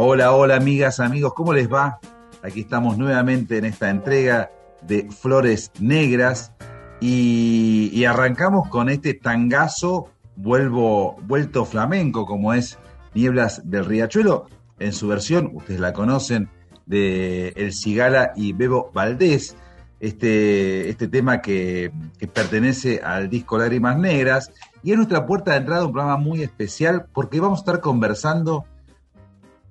Hola, hola amigas, amigos, ¿cómo les va? Aquí estamos nuevamente en esta entrega de Flores Negras y, arrancamos con este tangazo vuelvo, vuelto flamenco como es Nieblas del Riachuelo en su versión, ustedes la conocen, de El Cigala y Bebo Valdés este, este tema que, pertenece al disco Lágrimas Negras. Y es nuestra puerta de entrada un programa muy especial porque vamos a estar conversando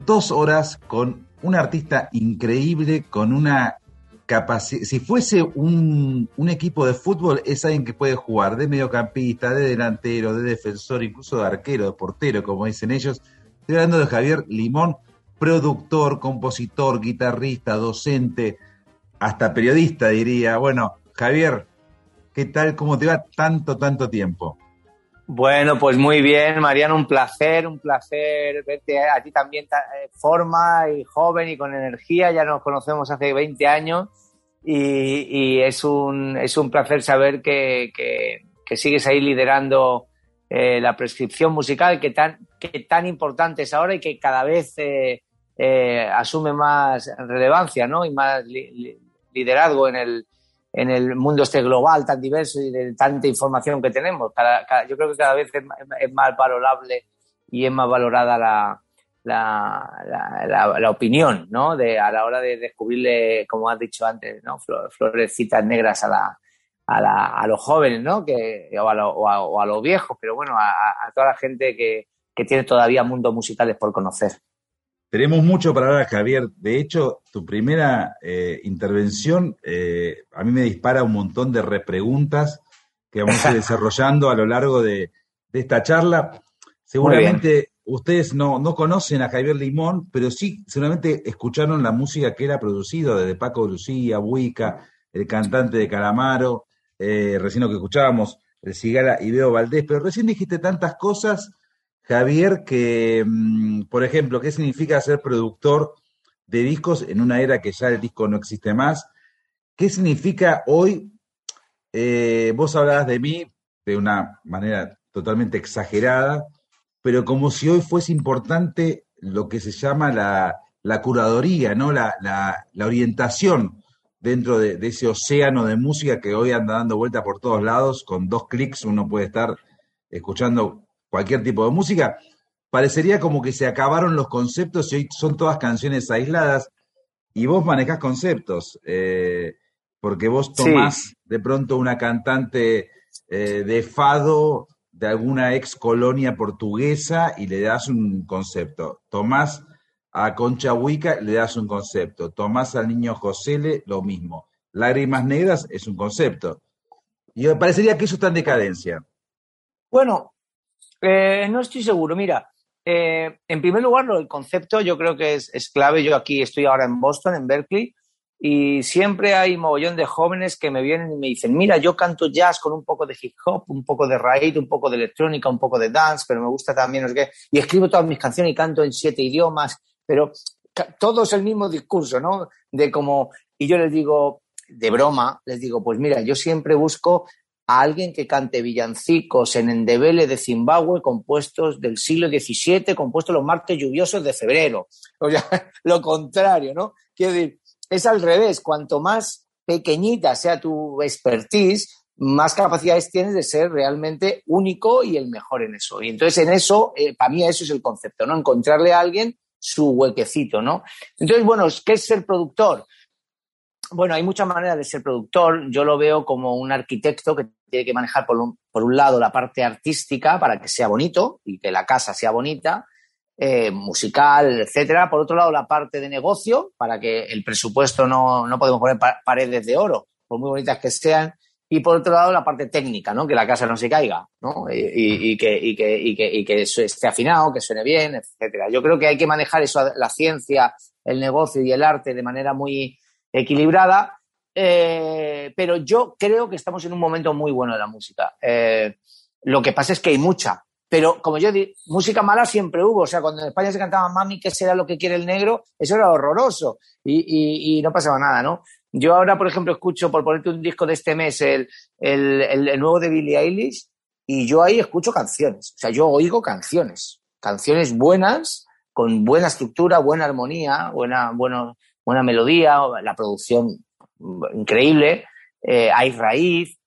dos horas con un artista increíble, con una capacidad. Si fuese un, equipo de fútbol, es alguien que puede jugar de mediocampista, de delantero, de defensor, incluso de arquero, de portero, como dicen ellos. Estoy hablando de Javier Limón, productor, compositor, guitarrista, docente, hasta periodista diría. Bueno, Javier, ¿qué tal? ¿Cómo te va tanto, tanto tiempo? Bueno, pues muy bien, Mariano, un placer, un placer verte a ti también eh, forma y joven y con energía, ya nos conocemos hace 20 años y, es, un, es un placer saber que, sigues ahí liderando eh, la prescripción musical que tan, que tan importante es ahora y que cada vez eh, asume más relevancia ¿no? y más liderazgo en el, en el mundo este global tan diverso y de tanta información que tenemos. yo creo que cada vez es, más valorable y es más valorada la, la, opinión, ¿no? De, a la hora de descubrirle, como has dicho antes, ¿no? Florecitas negras a, la, a, a los jóvenes, ¿no? Que, o, a, los viejos, pero bueno, a, toda la gente que, tiene todavía mundos musicales por conocer. Tenemos mucho para hablar, Javier. De hecho, tu primera eh, intervención eh, a mí me dispara un montón de repreguntas que vamos a ir desarrollando a lo largo de, de esta charla. Seguramente ustedes no, no conocen a Javier Limón, pero sí seguramente escucharon la música que era producido desde Paco Lucía, Buica, el cantante de Calamaro, eh, recién lo que escuchábamos, el Cigala y Veo Valdés, pero recién dijiste tantas cosas, Javier, que, mm, por ejemplo, ¿qué significa ser productor de discos en una era que ya el disco no existe más? ¿Qué significa hoy? Eh, vos hablabas de mí de una manera totalmente exagerada, pero como si hoy fuese importante lo que se llama la, curadoría, ¿no? La, orientación dentro de, ese océano de música que hoy anda dando vuelta por todos lados, con dos clics uno puede estar escuchando cualquier tipo de música. Parecería como que se acabaron los conceptos y hoy son todas canciones aisladas y vos manejás conceptos, eh, porque vos tomás de pronto una cantante eh, de fado de alguna ex colonia portuguesa y le das un concepto. Tomás a Concha Huica, le das un concepto. Tomás al niño José, lo mismo. Lágrimas negras es un concepto. Y me parecería que eso está en decadencia. Bueno, eh, no estoy seguro. Mira, eh, en primer lugar, el concepto yo creo que es, es, clave. Yo aquí estoy ahora en Boston, en Berkeley, y siempre hay mogollón de jóvenes que me vienen y me dicen, mira, yo canto jazz con un poco de hip hop, un poco de raíz, un poco de electrónica, un poco de dance, pero me gusta también, no y escribo todas mis canciones y canto en siete idiomas, pero todo es el mismo discurso, ¿no? De como, y yo les digo, de broma, les digo, pues mira, yo siempre busco a alguien que cante villancicos en Endebele de Zimbabue compuestos del siglo XVII, compuestos los martes lluviosos de febrero. O sea, lo contrario, ¿no? Quiero decir, es al revés. Cuanto más pequeñita sea tu expertise, más capacidades tienes de ser realmente único y el mejor en eso. Y entonces en eso, eh, para mí eso es el concepto, ¿no? Encontrarle a alguien su huequecito, ¿no? Entonces, bueno, ¿qué es ser productor? Bueno, hay muchas maneras de ser productor. Yo lo veo como un arquitecto que tiene que manejar por un, por un lado la parte artística para que sea bonito y que la casa sea bonita eh, musical, etcétera. Por otro lado, la parte de negocio, para que el presupuesto no, no podemos poner paredes de oro, por muy bonitas que sean. Y por otro lado, la parte técnica, ¿no? Que la casa no se caiga, ¿no? Y, y, que, y, que, y, que, y que esté afinado, que suene bien, etcétera. Yo creo que hay que manejar eso, la ciencia, el negocio y el arte de manera muy equilibrada. Eh, pero yo creo que estamos en un momento muy bueno de la música. Eh, lo que pasa es que hay mucha, pero como yo digo, música mala siempre hubo. O sea, cuando en España se cantaba Mami, ¿qué será lo que quiere el negro? Eso era horroroso y, no pasaba nada, ¿no? Yo ahora, por ejemplo, escucho, por ponerte un disco de este mes, el, nuevo de Billie Eilish, y yo ahí escucho canciones. O sea, yo oigo canciones. Canciones buenas, con buena estructura, buena armonía, buena, bueno, buena melodía, la producción increíble, eh, hay raíz,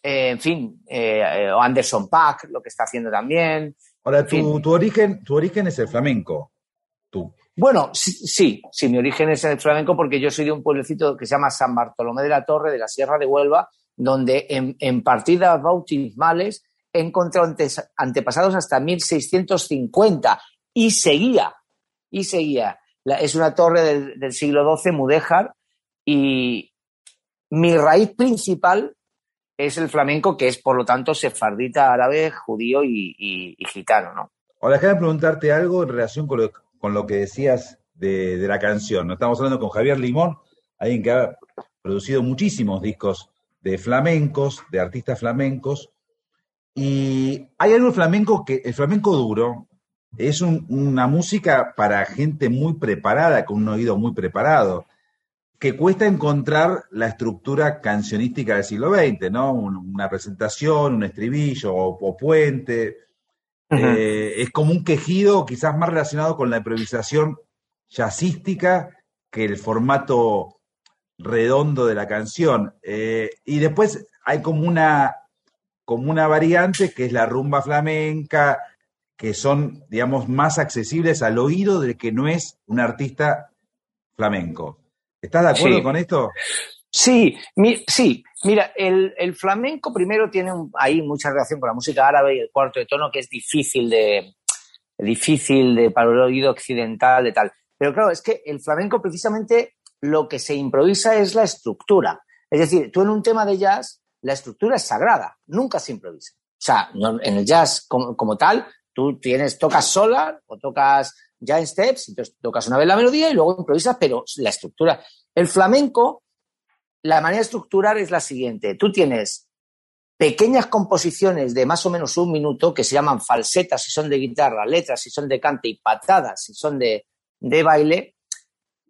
eh, en fin, eh, Anderson Pack, lo que está haciendo también. Ahora, tu, tu, origen, tu origen es el flamenco, tú. Bueno, sí, sí, mi origen es el flamenco porque yo soy de un pueblecito que se llama San Bartolomé de la Torre, de la Sierra de Huelva, donde en, partidas bautismales he encontrado antepasados hasta 1650 y seguía, y seguía. Es una torre del, siglo XII, mudéjar, y mi raíz principal es el flamenco, que es por lo tanto sefardita, árabe, judío y, gitano, ¿no? Ahora, déjame preguntarte algo en relación con lo, con lo que decías de, la canción. Estamos hablando con Javier Limón, alguien que ha producido muchísimos discos de flamencos, de artistas flamencos, y hay algo flamenco que, el flamenco duro, es una música para gente muy preparada, con un oído muy preparado que cuesta encontrar la estructura cancionística del siglo XX, ¿no? Una presentación, un estribillo o, puente. Eh, es como un quejido quizás más relacionado con la improvisación jazzística que el formato redondo de la canción. Eh, y después hay como una, como una variante que es la rumba flamenca, que son, digamos, más accesibles al oído de que no es un artista flamenco. ¿Estás de acuerdo con esto? Sí, sí. Mira, el, flamenco primero tiene ahí mucha relación con la música árabe y el cuarto de tono, que es difícil de, difícil de para el oído occidental, de tal. Pero claro, es que el flamenco precisamente lo que se improvisa es la estructura. Es decir, tú en un tema de jazz, la estructura es sagrada, nunca se improvisa. O sea, en el jazz como, tal, tú tienes, tocas sola o tocas jazz steps, entonces tocas una vez la melodía y luego improvisas, pero la estructura. El flamenco, la manera de estructurar es la siguiente. Tú tienes pequeñas composiciones de más o menos un minuto que se llaman falsetas si son de guitarra, letras si son de cante y patadas si son de, de baile,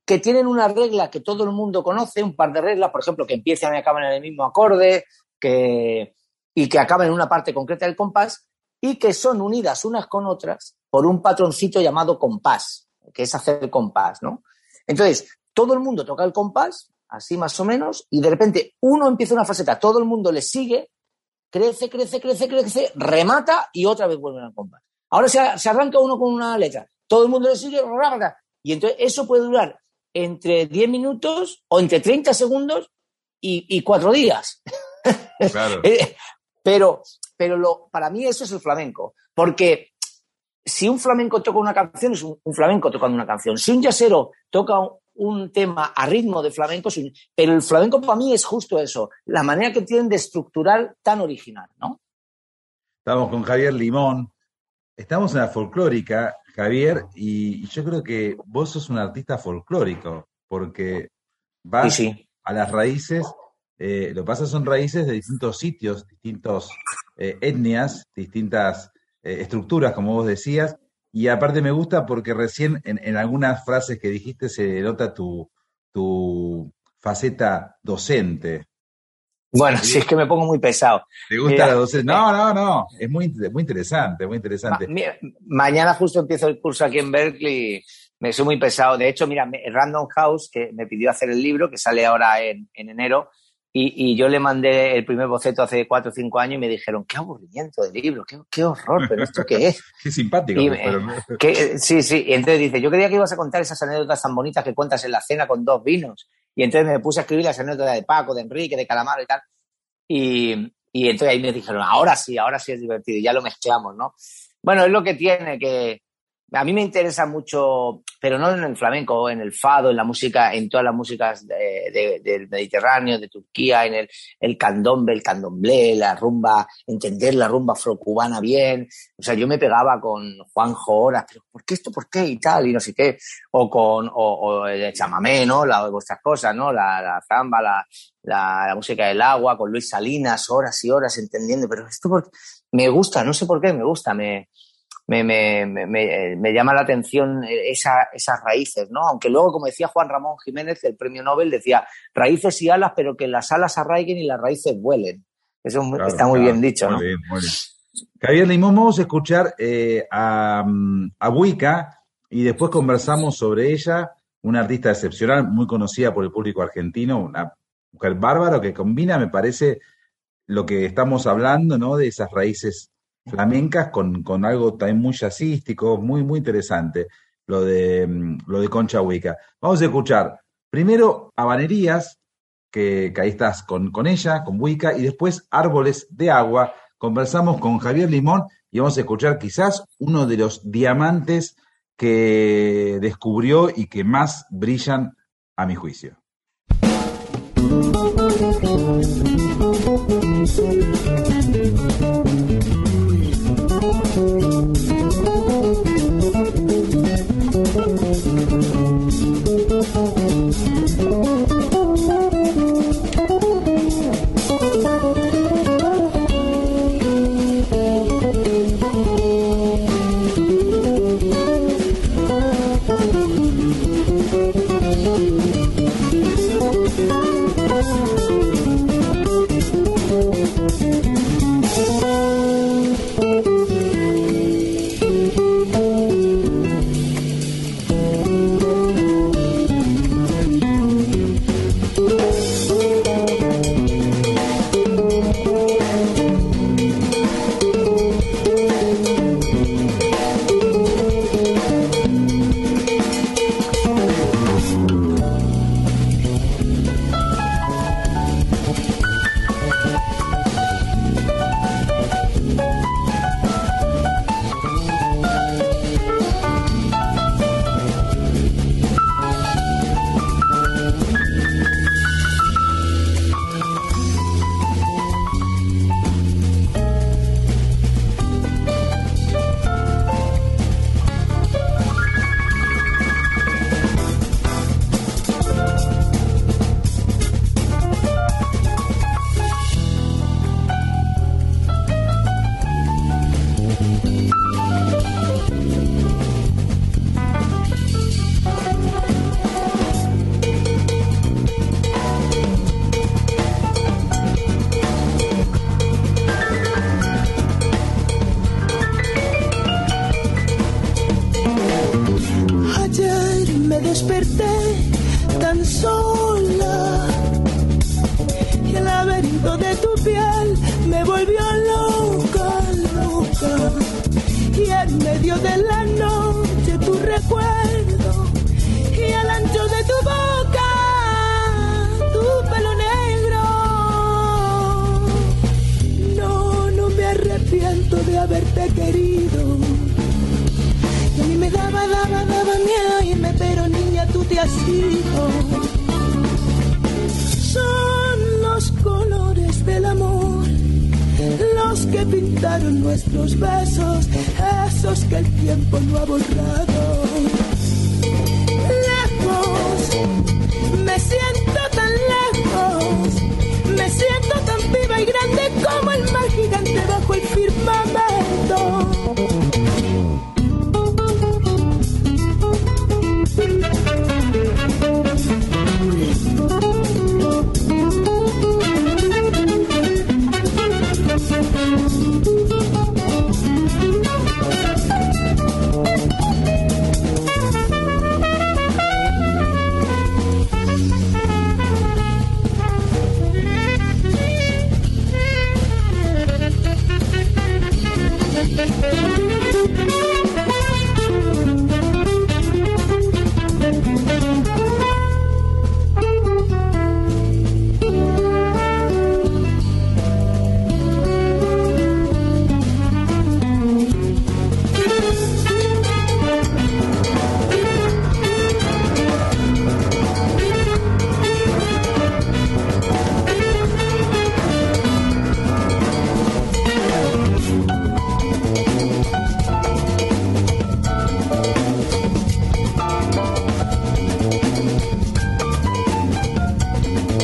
que tienen una regla que todo el mundo conoce, un par de reglas, por ejemplo, que empiezan y acaban en el mismo acorde, que, y que acaban en una parte concreta del compás, y que son unidas unas con otras por un patroncito llamado compás, que es hacer el compás, ¿no? Entonces, todo el mundo toca el compás, así más o menos, y de repente uno empieza una faceta, todo el mundo le sigue, crece, crece, crece, crece, remata y otra vez vuelve al compás. Ahora se, arranca uno con una letra, todo el mundo le sigue, y entonces eso puede durar entre 10 minutos o entre 30 segundos y, cuatro días. Claro. Eh, pero pero lo, para mí eso es el flamenco, porque si un flamenco toca una canción, es un, flamenco tocando una canción. Si un jazzero toca un, tema a ritmo de flamenco, pero el flamenco para mí es justo eso, la manera que tienen de estructurar tan original, ¿no? Estamos con Javier Limón, estamos en la folclórica, Javier, y yo creo que vos sos un artista folclórico, porque vas a las raíces, eh, lo que pasa son raíces de distintos sitios, distintos eh, etnias, distintas eh, estructuras, como vos decías, y aparte me gusta porque recién en, algunas frases que dijiste se nota tu, tu faceta docente. Bueno, si es que me pongo muy pesado. ¿Te gusta la docencia? No, no, no. Es muy, muy interesante, muy interesante. mañana justo empiezo el curso aquí en Berkeley. Me soy muy pesado. De hecho, mira, Random House, que me pidió hacer el libro, que sale ahora en, en enero, y, yo le mandé el primer boceto hace cuatro o cinco años y me dijeron, qué aburrimiento de libro, qué, horror, pero ¿esto qué es? qué simpático. sí, sí. Y entonces dice, yo creía que ibas a contar esas anécdotas tan bonitas que cuentas en la cena con dos vinos. Y entonces me puse a escribir las anécdotas de Paco, de Enrique, de Calamaro y tal. Y, y entonces ahí me dijeron, ahora sí, ahora sí es divertido, y ya lo mezclamos, ¿no? Bueno, es lo que tiene, que, a mí me interesa mucho, pero no en el flamenco, en el fado, en la música, en todas las músicas del Mediterráneo, de Turquía, en el, el candombe, el candomblé, la rumba, entender la rumba afrocubana bien. O sea, yo me pegaba con Juanjo Horas, pero ¿por qué esto? ¿Por qué? Y tal, y no sé qué. O con, o, el chamamé, ¿no? La, vuestras cosas, ¿no? La, la zamba, la, la, música del agua, con Luis Salinas, horas y horas entendiendo, pero esto me gusta, no sé por qué me gusta, me, me, me, me, me llama la atención esa, esas raíces, ¿no? Aunque luego, como decía Juan Ramón Jiménez, el premio Nobel, decía raíces y alas, pero que las alas arraiguen y las raíces vuelen. Eso está muy bien dicho, ¿no? Bien, muy bien. Javier Limón, vamos a escuchar eh, a, a Buica y después conversamos sobre ella, una artista excepcional, muy conocida por el público argentino, una mujer bárbara que combina, me parece, lo que estamos hablando, ¿no? De esas raíces flamencas con, con algo también muy jazzístico, muy, muy interesante, lo de, mm, lo de Concha Huica. Vamos a escuchar primero Habanerías, que, que ahí estás con, con ella, con Huica, y después Árboles de Agua. Conversamos con Javier Limón y vamos a escuchar quizás uno de los diamantes que descubrió y que más brillan a mi juicio.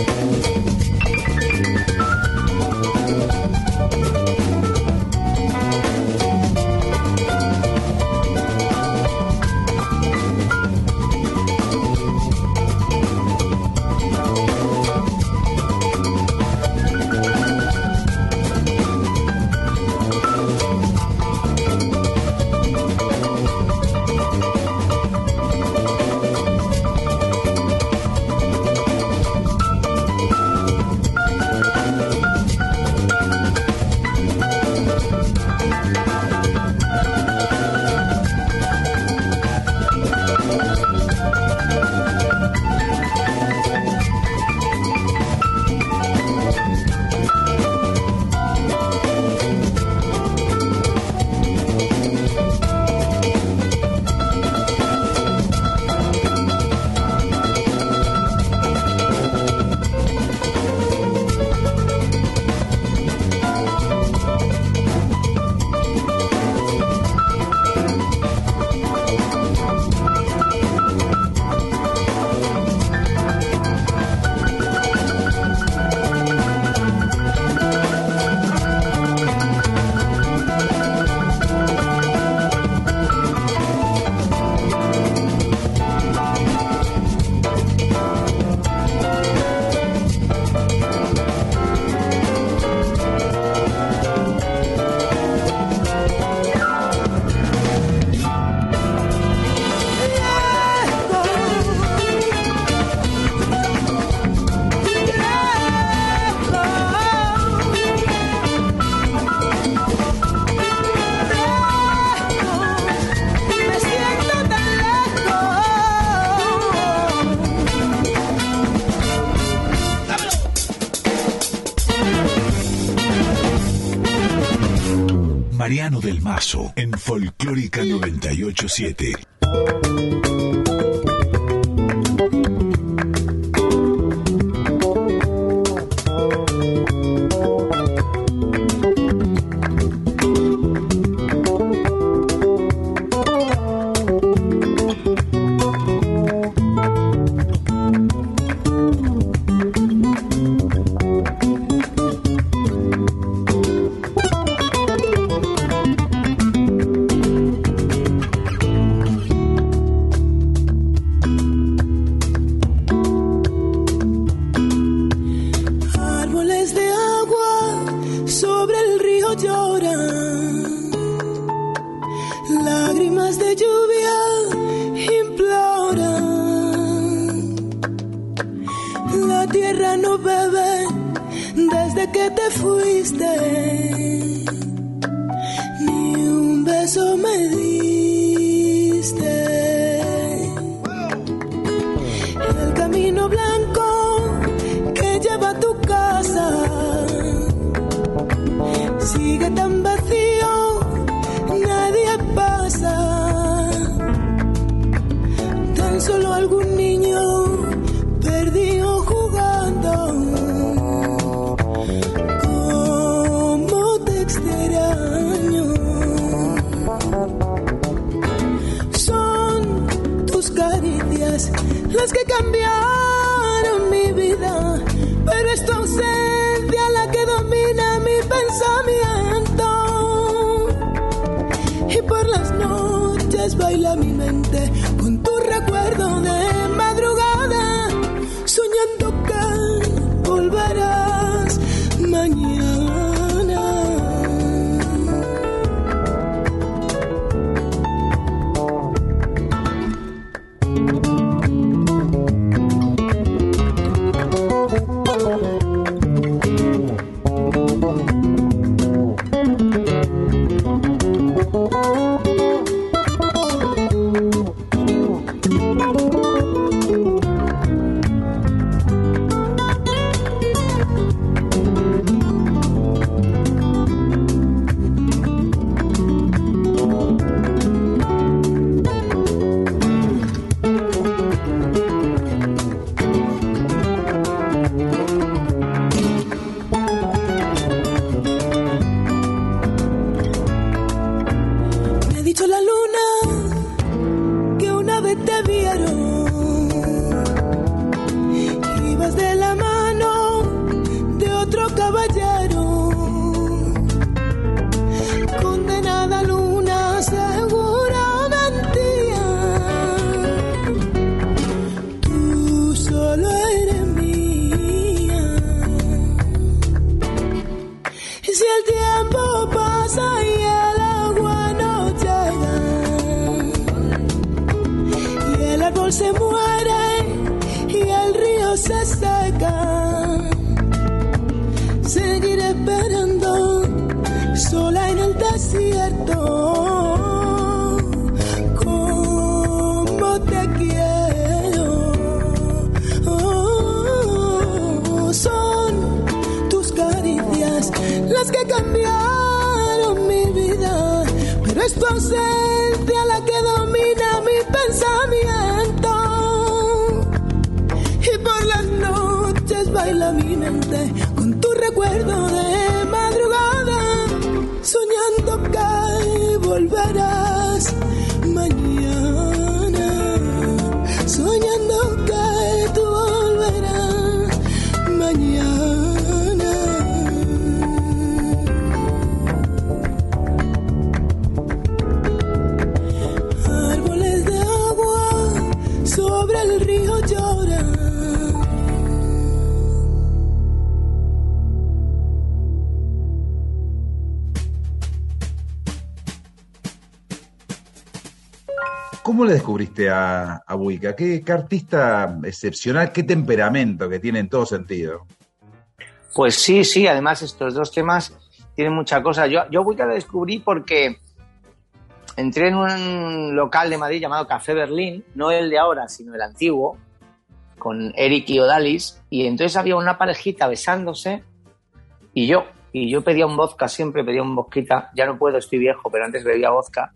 Thank you. Del Mazo en Folclórica 987. Las que cambiaron mi vida, pero es tu ausencia la que domina mi pensamiento. Y por las noches baila mi mente ¿Qué, artista excepcional, qué temperamento que tiene en todo sentido? Pues sí, sí, además estos dos temas tienen mucha cosa. Yo, yo Wicca la descubrí porque entré en un local de Madrid llamado Café Berlín, no el de ahora, sino el antiguo, con Eric y Odalis, y entonces había una parejita besándose y yo, y yo pedía un vodka, siempre pedía un vodka, ya no puedo, estoy viejo, pero antes bebía vodka,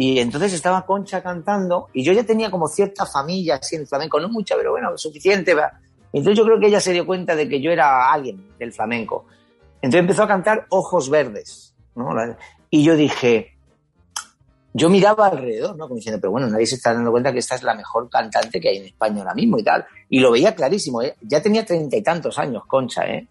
y entonces estaba Concha cantando y yo ya tenía como cierta familia así en flamenco, no mucha, pero bueno, suficiente. Entonces yo creo que ella se dio cuenta de que yo era alguien del flamenco. Entonces empezó a cantar Ojos Verdes, ¿no? Y yo dije, yo miraba alrededor, ¿no? Como diciendo, pero bueno, nadie se está dando cuenta que esta es la mejor cantante que hay en España ahora mismo y tal. Y lo veía clarísimo, ¿eh? Ya tenía treinta y tantos años, Concha, ¿eh?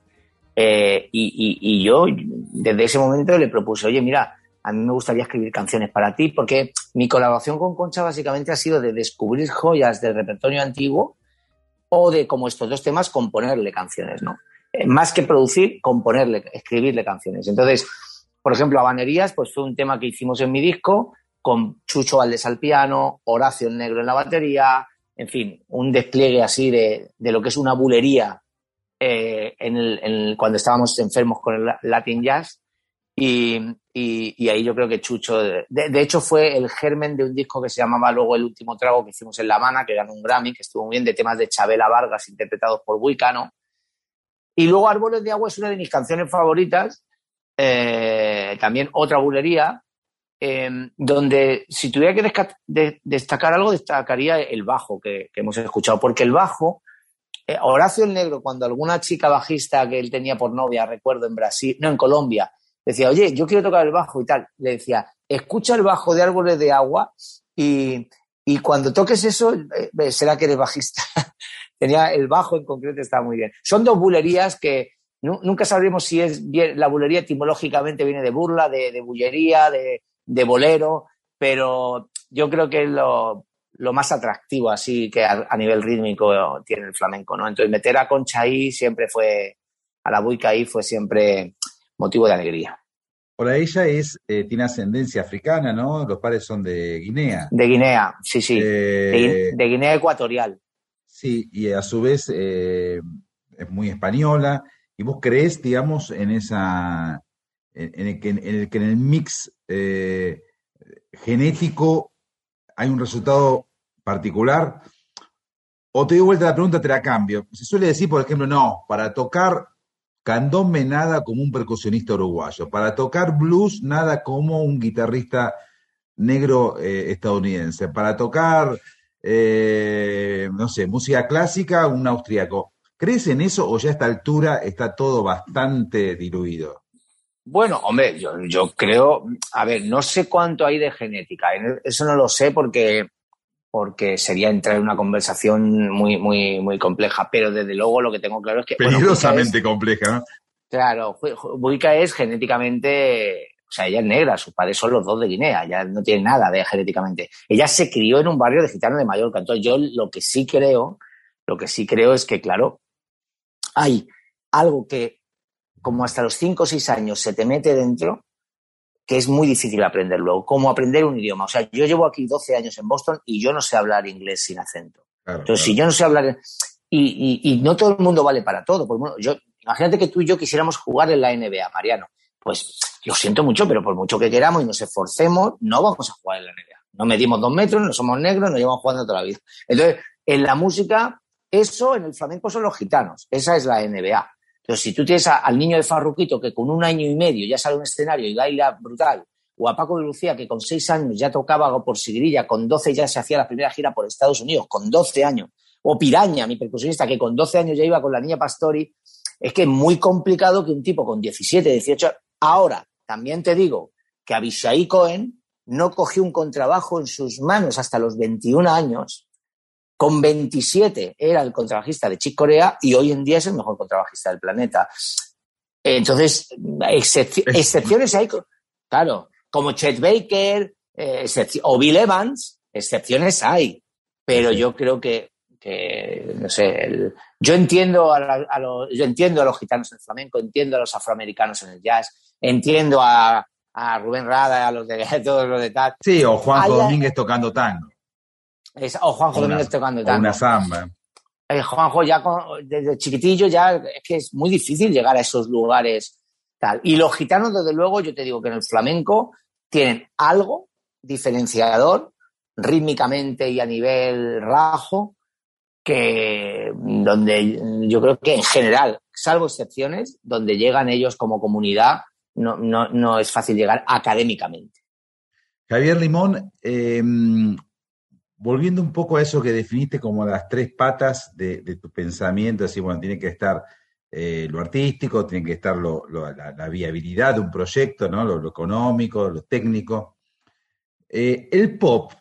Eh, y, y- y yo desde ese momento le propuse, oye, mira, a mí me gustaría escribir canciones para ti, porque mi colaboración con Concha básicamente ha sido de descubrir joyas del repertorio antiguo o de, como estos dos temas, componerle canciones, ¿no? Eh, más que producir, componerle, escribirle canciones. Entonces, por ejemplo, Habanerías, pues fue un tema que hicimos en mi disco, con Chucho Valdés al piano, Horacio el Negro en la batería, en fin, un despliegue así de, de lo que es una bulería eh, en el, cuando estábamos enfermos con el Latin Jazz. Y, y, ahí yo creo que Chucho, de, de, hecho fue el germen de un disco que se llamaba luego El último trago que hicimos en La Habana, que ganó un Grammy, que estuvo muy bien, de temas de Chabela Vargas interpretados por Buicano. Y luego Árboles de Agua es una de mis canciones favoritas, eh, también otra bulería, em, donde si tuviera que destacar algo, destacaría el bajo que, hemos escuchado, porque el bajo eh, Horacio el Negro, cuando alguna chica bajista que él tenía por novia, recuerdo en Brasil, no, en Colombia, decía, oye, yo quiero tocar el bajo y tal, le decía, escucha el bajo de Árboles de Agua y, cuando toques eso, eh, será que eres bajista. tenía el bajo en concreto, está muy bien. Son dos bulerías que nunca sabremos si es bien, la bulería etimológicamente viene de burla, de, bullería, de, de bolero, pero yo creo que lo, lo más atractivo así que a, nivel rítmico tiene el flamenco, ¿no? Entonces meter a Concha ahí siempre fue, a la buica ahí fue siempre motivo de alegría. Ahora ella es, eh, tiene ascendencia africana, ¿no? Los padres son de Guinea. De Guinea, sí, sí. de, eh, Guinea Ecuatorial. Sí, y a su vez eh, es muy española. ¿Y vos crees, digamos, en esa, en, el, que, en el que en el mix genético hay un resultado particular? O te doy vuelta la pregunta, te la cambio. Se suele decir, por ejemplo, no, para tocar candombe nada como un percusionista uruguayo, para tocar blues nada como un guitarrista negro eh, estadounidense, para tocar, eh, no sé, música clásica, un austríaco. ¿Crees en eso o ya a esta altura está todo bastante diluido? Bueno, hombre, yo, yo creo, a ver, no sé cuánto hay de genética, eso no lo sé porque porque sería entrar en una conversación muy, muy, muy compleja. Pero desde luego lo que tengo claro es que. Peligrosamente compleja, ¿no? Claro, Buica es genéticamente. O sea, ella es negra, sus padres son los dos de Guinea, ya no tiene nada de genéticamente. Ella se crió en un barrio de gitanos de Mallorca. Entonces, yo lo que sí creo, lo que sí creo es que, claro, hay algo que, como hasta los 5 o 6 años se te mete dentro, que es muy difícil aprenderlo, como aprender un idioma. O sea, yo llevo aquí 12 años en Boston y yo no sé hablar inglés sin acento. Entonces, si yo no sé hablar... Y, y, no todo el mundo vale para todo. yo, imagínate que tú y yo quisiéramos jugar en la NBA, Mariano. Pues lo siento mucho, pero por mucho que queramos y nos esforcemos, no vamos a jugar en la NBA. No medimos dos metros, no somos negros, nos llevamos jugando toda la vida. Entonces, en la música, eso en el flamenco son los gitanos. Esa es la NBA. Pero si tú tienes al niño de Farruquito que con un año y medio ya sale a un escenario y baila brutal, o a Paco de Lucía que con seis años ya tocaba por Sigrilla, con 12 ya se hacía la primera gira por Estados Unidos, con 12 años, o Piraña, mi percusionista, que con 12 años ya iba con la niña Pastori, es que es muy complicado que un tipo con 17, 18... Ahora, también te digo que Abishai Cohen no cogió un contrabajo en sus manos hasta los 21 años con 27 era el contrabajista de Chick Corea y hoy en día es el mejor contrabajista del planeta. Entonces, excepciones hay, claro, como Chet Baker eh, o Bill Evans, excepciones hay, pero yo creo que, no sé, yo, entiendo a, los, yo entiendo a los gitanos en el flamenco, entiendo a los afroamericanos en el jazz, entiendo a, Rubén Rada, a los de todos los de tal. Sí, o Juanjo Domínguez tocando tango o Juanjo Domínguez tocando tango. Una samba. Eh, Juanjo ya desde chiquitillo ya es que es muy difícil llegar a esos lugares tal. Y los gitanos, desde luego, yo te digo que en el flamenco tienen algo diferenciador rítmicamente y a nivel rajo que donde yo creo que en general, salvo excepciones, donde llegan ellos como comunidad, no, no, no es fácil llegar académicamente. Javier Limón, eh, volviendo un poco a eso que definiste como las tres patas de, tu pensamiento, así, bueno, tiene que estar eh, lo artístico, tiene que estar la, viabilidad de un proyecto, ¿no? Lo, económico, lo técnico. Eh, el pop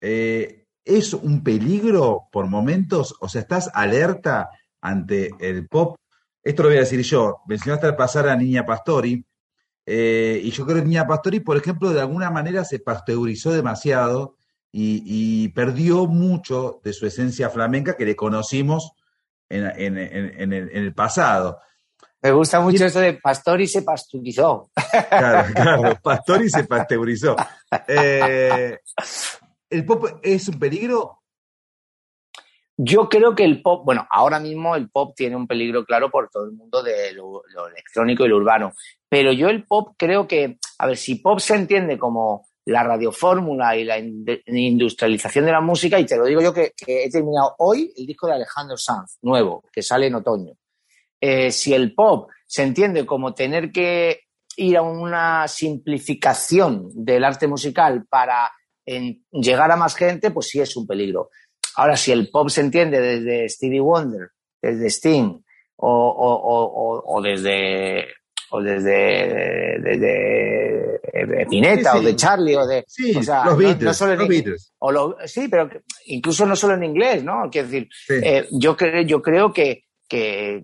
eh, es un peligro por momentos, o sea, estás alerta ante el pop. Esto lo voy a decir yo. Mencionaste al pasar a Niña Pastori, y yo creo que Niña Pastori, por ejemplo, de alguna manera se pasteurizó demasiado y, perdió mucho de su esencia flamenca que le conocimos en, el, pasado. Me gusta mucho eso de Pastori se pasteurizó. Claro, claro, Pastori se pasteurizó. Eh, ¿El pop es un peligro? yo creo que el pop, bueno, ahora mismo el pop tiene un peligro claro por todo el mundo de lo, electrónico y lo urbano, pero yo el pop creo que, a ver, si pop se entiende como la radiofórmula y la industrialización de la música, y te lo digo yo que, he terminado hoy el disco de Alejandro Sanz, nuevo, que sale en otoño. Eh, si el pop se entiende como tener que ir a una simplificación del arte musical para llegar a más gente, pues sí es un peligro. Ahora, si el pop se entiende desde Stevie Wonder, desde Sting o, desde o desde, desde Pineta o de Charlie o de sí, los Beatles, solo en, sí pero incluso no solo en inglés no quiero decir eh, yo creo yo creo que, que,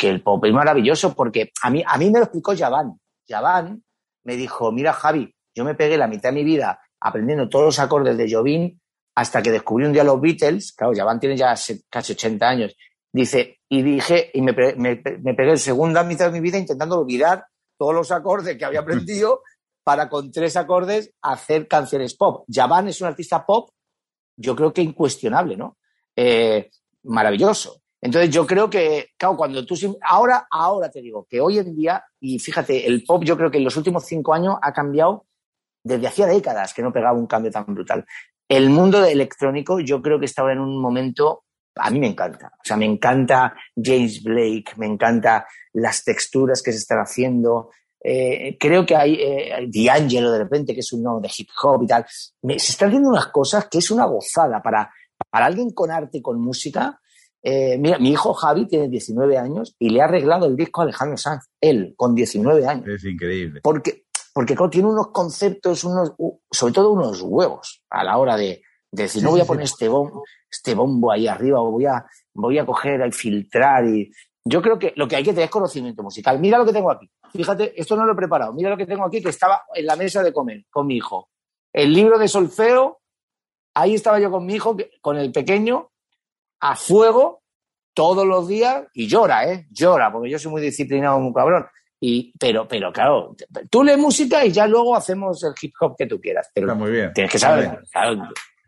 el pop es maravilloso porque a mí a mí me lo explicó Javan Javan me dijo mira Javi yo me pegué la mitad de mi vida aprendiendo todos los acordes de Jobim hasta que descubrí un día los Beatles, claro, ya van, tiene ya casi 80 años, dice, y dije, y me, me, pegué el segunda mitad de mi vida intentando olvidar todos los acordes que había aprendido para con tres acordes hacer canciones pop. Javan es un artista pop, yo creo que incuestionable, ¿no? Eh, maravilloso. Entonces yo creo que, claro, cuando tú... Ahora, ahora te digo que hoy en día, y fíjate, el pop yo creo que en los últimos cinco años ha cambiado desde hacía décadas que no pegaba un cambio tan brutal. El mundo electrónico yo creo que estaba en un momento, a mí me encanta, o sea, me encanta James Blake, me encanta las texturas que se están haciendo, eh, creo que hay eh, D'Angelo de repente, que es un nombre de hip hop y tal. se están haciendo unas cosas que es una gozada para, para alguien con arte y con música. Eh, mira, mi hijo Javi tiene 19 años y le ha arreglado el disco a Alejandro Sanz, él, con 19 años. Es increíble. Porque, porque tiene unos conceptos, unos, sobre todo unos huevos a la hora de, decir, no voy a poner este bombo, este bombo ahí arriba, o voy a, voy a coger y filtrar. Y... Yo creo que lo que hay que tener es conocimiento musical. Mira lo que tengo aquí. Fíjate, esto no lo he preparado. Mira lo que tengo aquí, que estaba en la mesa de comer con mi hijo. El libro de solfeo, ahí estaba yo con mi hijo, con el pequeño, a fuego, todos los días, y llora, ¿eh? Llora, porque yo soy muy disciplinado, muy cabrón. Y, pero, pero claro, tú lees música y ya luego hacemos el hip hop que tú quieras. Pero Está muy bien. Tienes que saber.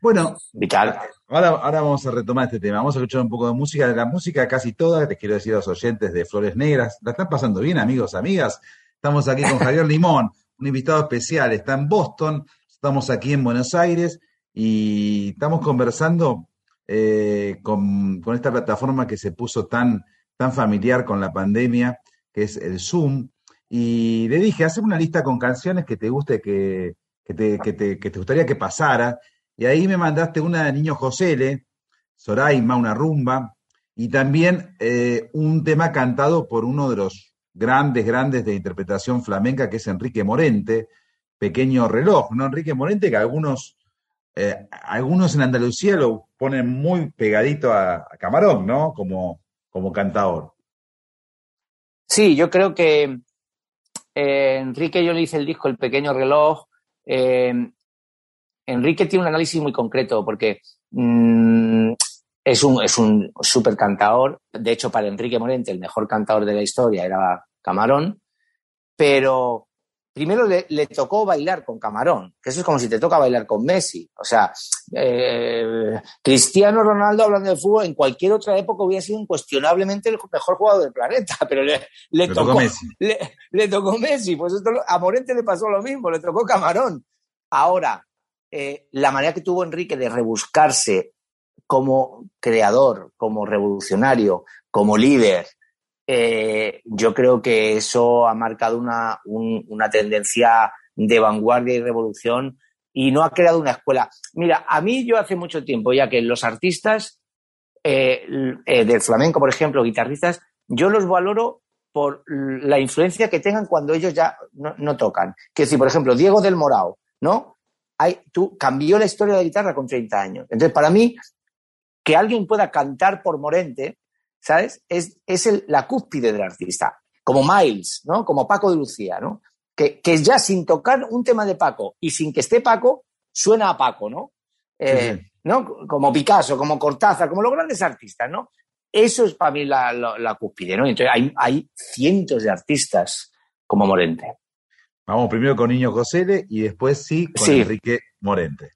Bueno, vital. Ahora, ahora vamos a retomar este tema. Vamos a escuchar un poco de música. La música casi toda, te quiero decir a los oyentes de Flores Negras. La están pasando bien, amigos, amigas. Estamos aquí con Javier Limón, un invitado especial. Está en Boston, estamos aquí en Buenos Aires y estamos conversando eh, con, con, esta plataforma que se puso tan, tan familiar con la pandemia que es el Zoom, y le dije, haz una lista con canciones que te guste, que, te, que, te, que te, gustaría que pasara, y ahí me mandaste una de Niño Josele, Soraima, una rumba, y también eh, un tema cantado por uno de los grandes, grandes de interpretación flamenca, que es Enrique Morente, Pequeño Reloj, ¿no? Enrique Morente, que algunos, eh, algunos en Andalucía lo ponen muy pegadito a, Camarón, ¿no? Como, como cantador. Sí, yo creo que eh, Enrique, yo le hice el disco El pequeño reloj. Enrique tiene un análisis muy concreto porque mm, es un, es un super cantador. De hecho, para Enrique Morente, el mejor cantador de la historia era Camarón. Pero primero le, tocó bailar con Camarón, que eso es como si te toca bailar con Messi. O sea, eh, Cristiano Ronaldo hablando de fútbol en cualquier otra época hubiera sido incuestionablemente el mejor jugador del planeta, pero le, tocó, Messi. Le, tocó Messi. Pues esto, a Morente le pasó lo mismo, le tocó Camarón. Ahora, eh, la manera que tuvo Enrique de rebuscarse como creador, como revolucionario, como líder, eh, yo creo que eso ha marcado una, tendencia de vanguardia y revolución y no ha creado una escuela. Mira, a mí yo hace mucho tiempo ya que los artistas eh, del flamenco, por ejemplo, guitarristas, yo los valoro por la influencia que tengan cuando ellos ya no, tocan. Que si, por ejemplo, Diego del Morao, ¿no? Hay, tú, cambió la historia de la guitarra con 30 años. Entonces, para mí, que alguien pueda cantar por Morente, ¿sabes? Es, es la cúspide del artista, como Miles, ¿no? Como Paco de Lucía, ¿no? Que, que, ya sin tocar un tema de Paco y sin que esté Paco, suena a Paco, ¿no? Eh, ¿no? Como Picasso, como Cortázar, como los grandes artistas, ¿no? Eso es para mí la, la, cúspide, ¿no? Entonces hay, hay, cientos de artistas como Morente. Vamos primero con Niño Cosele y después sí con Enrique Morente.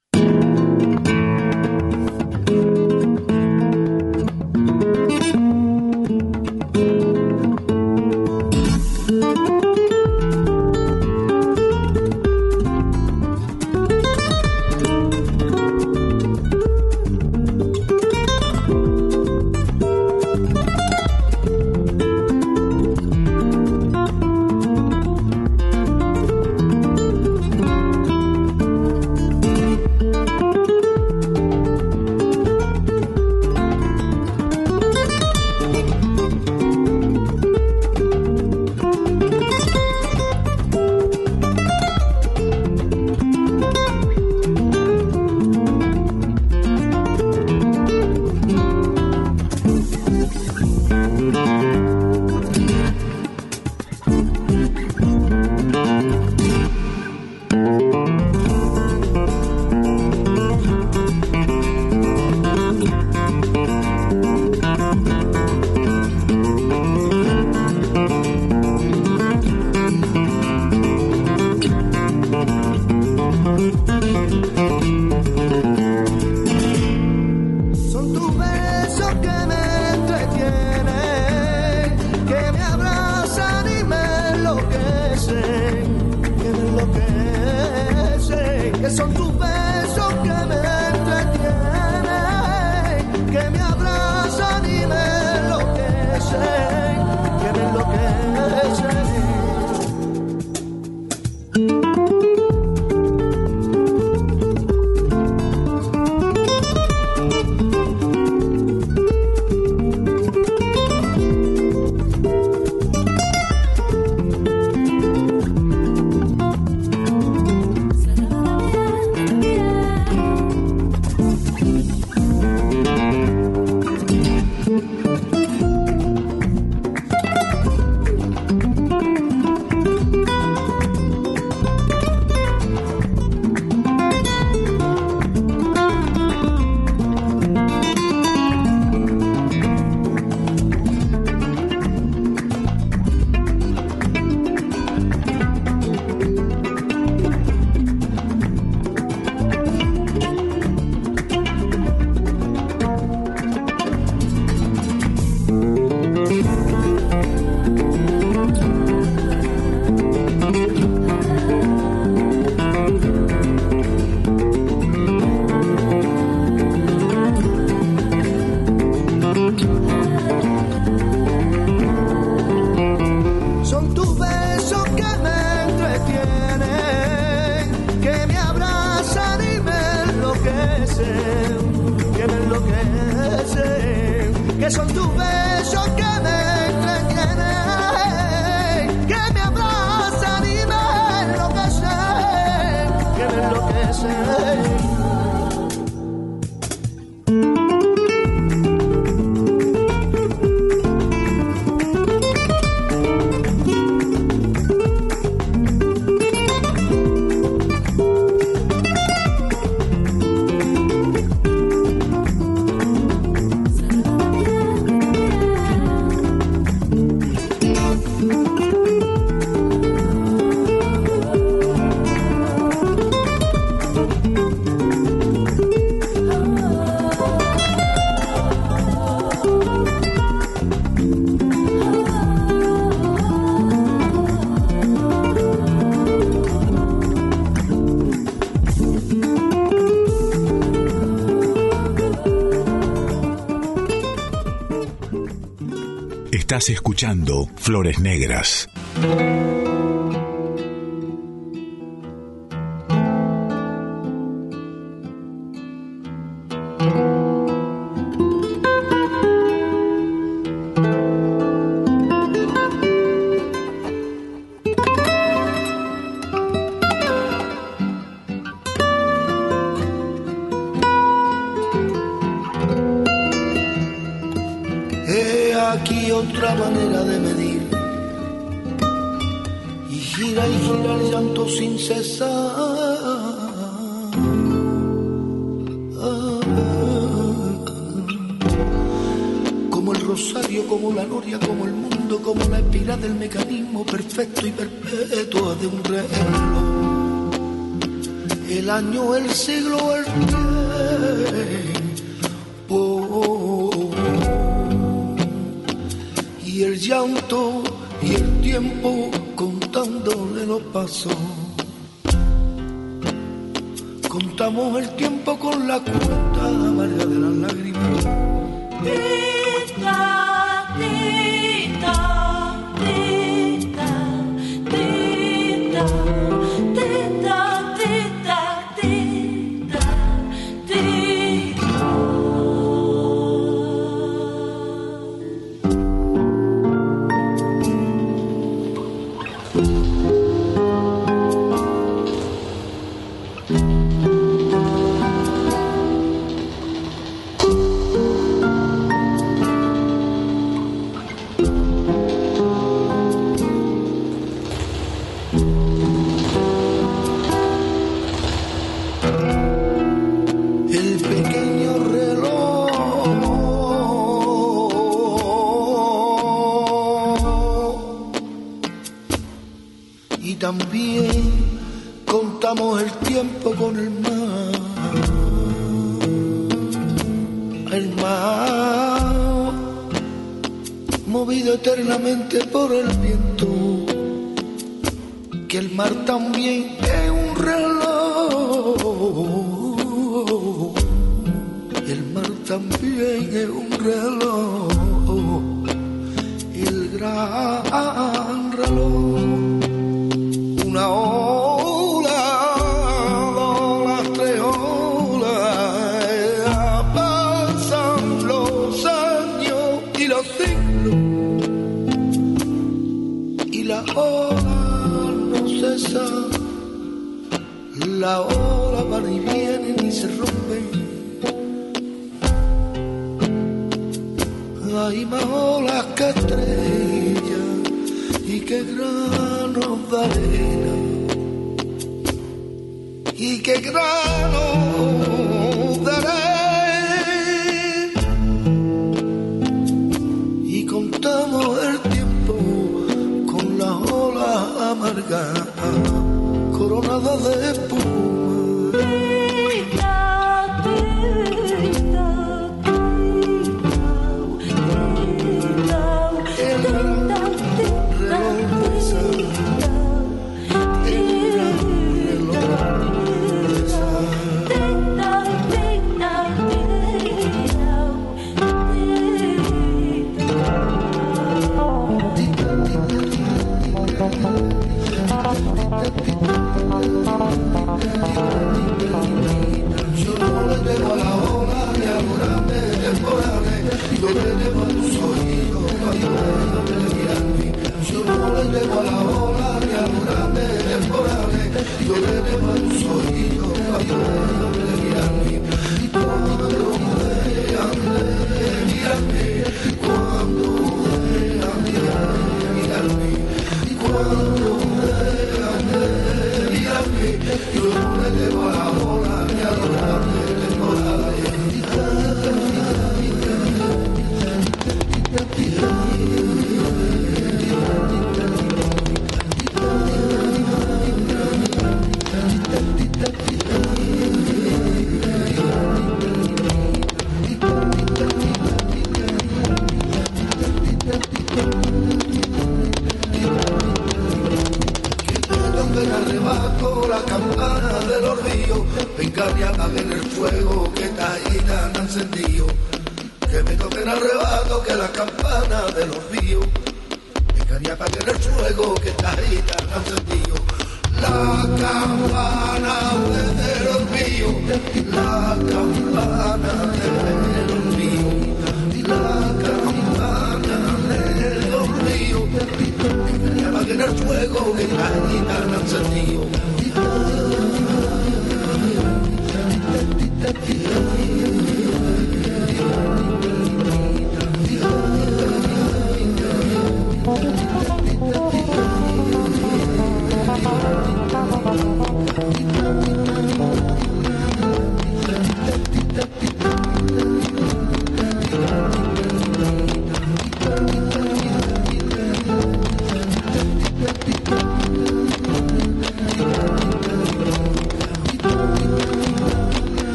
Estás escuchando Flores Negras.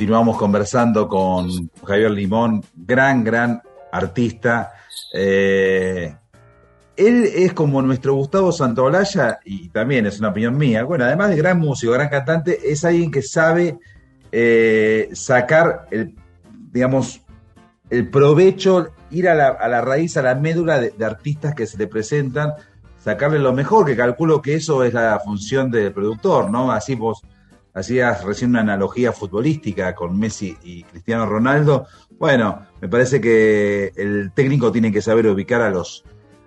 Continuamos conversando con Javier Limón, gran, gran artista. Eh, él es como nuestro Gustavo Santaolalla, y también es una opinión mía. Bueno, además de gran músico, gran cantante, es alguien que sabe eh, sacar el, digamos, el provecho, ir a la, a la raíz, a la médula de, de artistas que se le presentan, sacarle lo mejor, que calculo que eso es la función del productor, ¿no? Así vos hacías recién una analogía futbolística con Messi y Cristiano Ronaldo. Bueno, me parece que el técnico tiene que saber ubicar a los,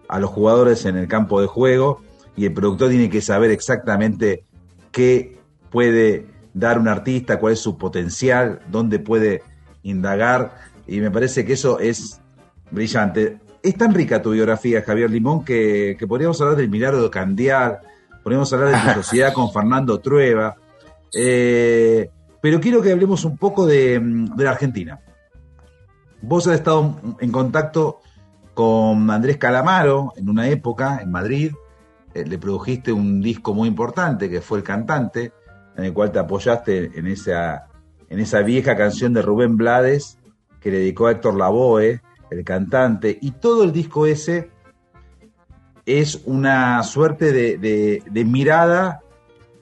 a los jugadores en el campo de juego y el productor tiene que saber exactamente qué puede dar un artista, cuál es su potencial, dónde puede indagar, y me parece que eso es brillante. Es tan rica tu biografía, Javier Limón, que, que podríamos hablar del milagro de Candial, podríamos hablar de tu sociedad con Fernando Trueba, eh, pero quiero que hablemos un poco de, de, la Argentina. Vos has estado en contacto con Andrés Calamaro en una época en Madrid. Eh, le produjiste un disco muy importante que fue El Cantante, en el cual te apoyaste en esa, en esa vieja canción de Rubén Blades que le dedicó a Héctor Lavoe, el cantante, y todo el disco ese es una suerte de, de mirada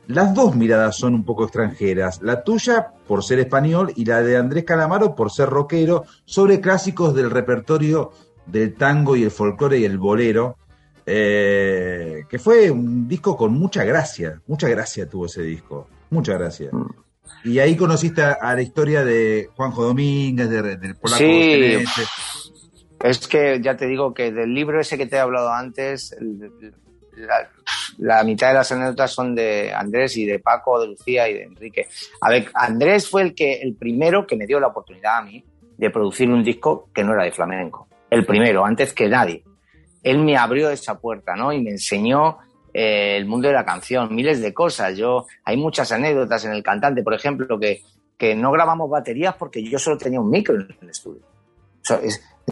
las dos miradas son un poco extranjeras, la tuya por ser español y la de Andrés Calamaro por ser rockero, sobre clásicos del repertorio del tango y el folclore y el bolero, eh, que fue un disco con mucha gracia, mucha gracia tuvo ese disco, mucha gracia. Mm. Y ahí conociste a, la historia de Juanjo Domínguez, del polaco. Sí, es que ya te digo que del libro ese que te he hablado antes, la, mitad de las anécdotas son de Andrés y de Paco, de Lucía y de Enrique. A ver, Andrés fue el que el primero que me dio la oportunidad a mí de producir un disco que no era de flamenco. El primero, antes que nadie él me abrió esa puerta, ¿no? Y me enseñó eh, el mundo de la canción, miles de cosas. Yo, hay muchas anécdotas en el cantante, por ejemplo, que, que no grabamos baterías porque yo solo tenía un micro en el estudio.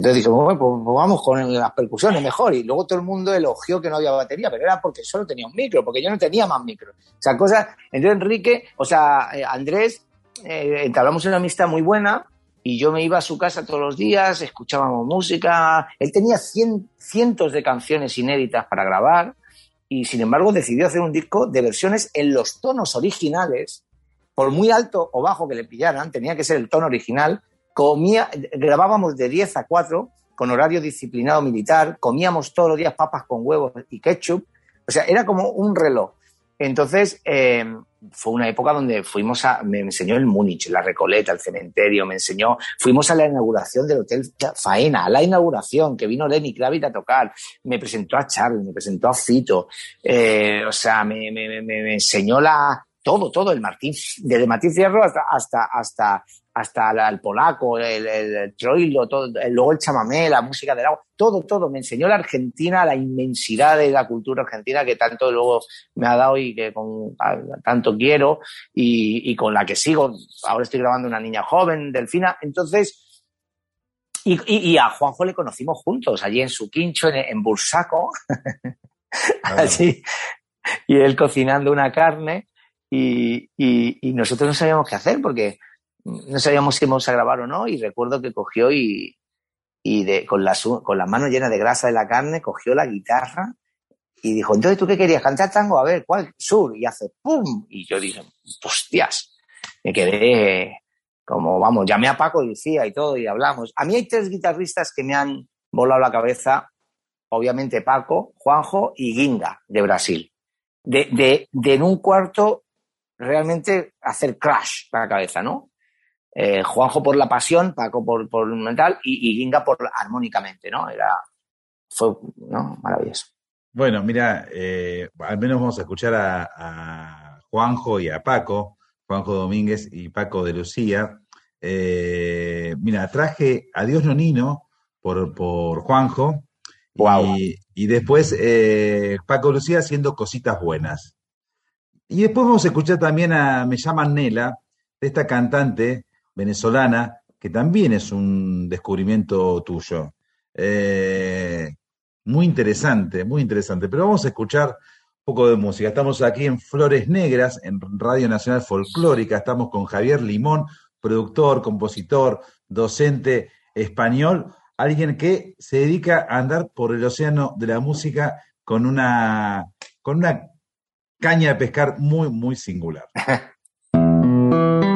Entonces dije, bueno, pues, pues, vamos con las percusiones mejor. Y luego todo el mundo elogió que no había batería, pero era porque solo tenía un micro, porque yo no tenía más micro. O sea, cosas. Entonces Enrique, o sea, eh, Andrés, eh, entablamos una amistad muy buena y yo me iba a su casa todos los días, escuchábamos música, él tenía cientos de canciones inéditas para grabar y sin embargo decidió hacer un disco de versiones en los tonos originales, por muy alto o bajo que le pillaran, tenía que ser el tono original, comía, grabábamos de 10 a 4 con horario disciplinado militar, comíamos todos los días papas con huevos y ketchup, o sea, era como un reloj. Entonces, eh, fue una época donde fuimos a, me enseñó el Múnich, la Recoleta, el cementerio, me enseñó, fuimos a la inauguración del Hotel Faena, a la inauguración, que vino Lenny Kravitz a tocar, me presentó a Charlie, me presentó a Fito, eh, o sea, me, me, enseñó la, todo, todo, el Martín, desde Martín Fierro hasta, hasta, hasta hasta el polaco, el, el, troilo, todo, luego el chamamé, la música del agua, todo, todo. Me enseñó la Argentina, la inmensidad de la cultura argentina que tanto luego me ha dado y que con, tanto quiero y, con la que sigo. Ahora estoy grabando una niña joven, Delfina. Entonces, y, a Juanjo le conocimos juntos, allí en su quincho, en, Bursaco, allí, y él cocinando una carne. Y, y, nosotros no sabíamos qué hacer porque no sabíamos si íbamos a grabar o no y recuerdo que cogió y, y de, con, la, con las manos llenas de grasa de la carne, cogió la guitarra y dijo, entonces tú qué querías, cantar tango, a ver, ¿cuál? Sur, y hace ¡pum! Y yo dije, hostias, me quedé como, vamos, llamé a Paco y decía y todo y hablamos. A mí hay tres guitarristas que me han volado la cabeza, obviamente Paco, Juanjo y Ginga de Brasil. De, de, de en un cuarto realmente hacer crash la cabeza, ¿no? Eh, Juanjo por la pasión, Paco por, por mental y, y, Ginga por armónicamente, ¿no? Era, fue, ¿no? Maravilloso. Bueno, mira, eh, al menos vamos a escuchar a, Juanjo y a Paco, Juanjo Domínguez y Paco de Lucía. Eh, mira, traje Adiós Nonino por, por Juanjo y, y, después Paco Lucía haciendo cositas buenas. Y después vamos a escuchar también a Me llaman Nela, de esta cantante venezolana, que también es un descubrimiento tuyo. Eh, muy interesante, muy interesante. Pero vamos a escuchar un poco de música. Estamos aquí en Flores Negras, en Radio Nacional Folclórica. Estamos con Javier Limón, productor, compositor, docente español, alguien que se dedica a andar por el océano de la música con una, con una caña de pescar muy, muy singular.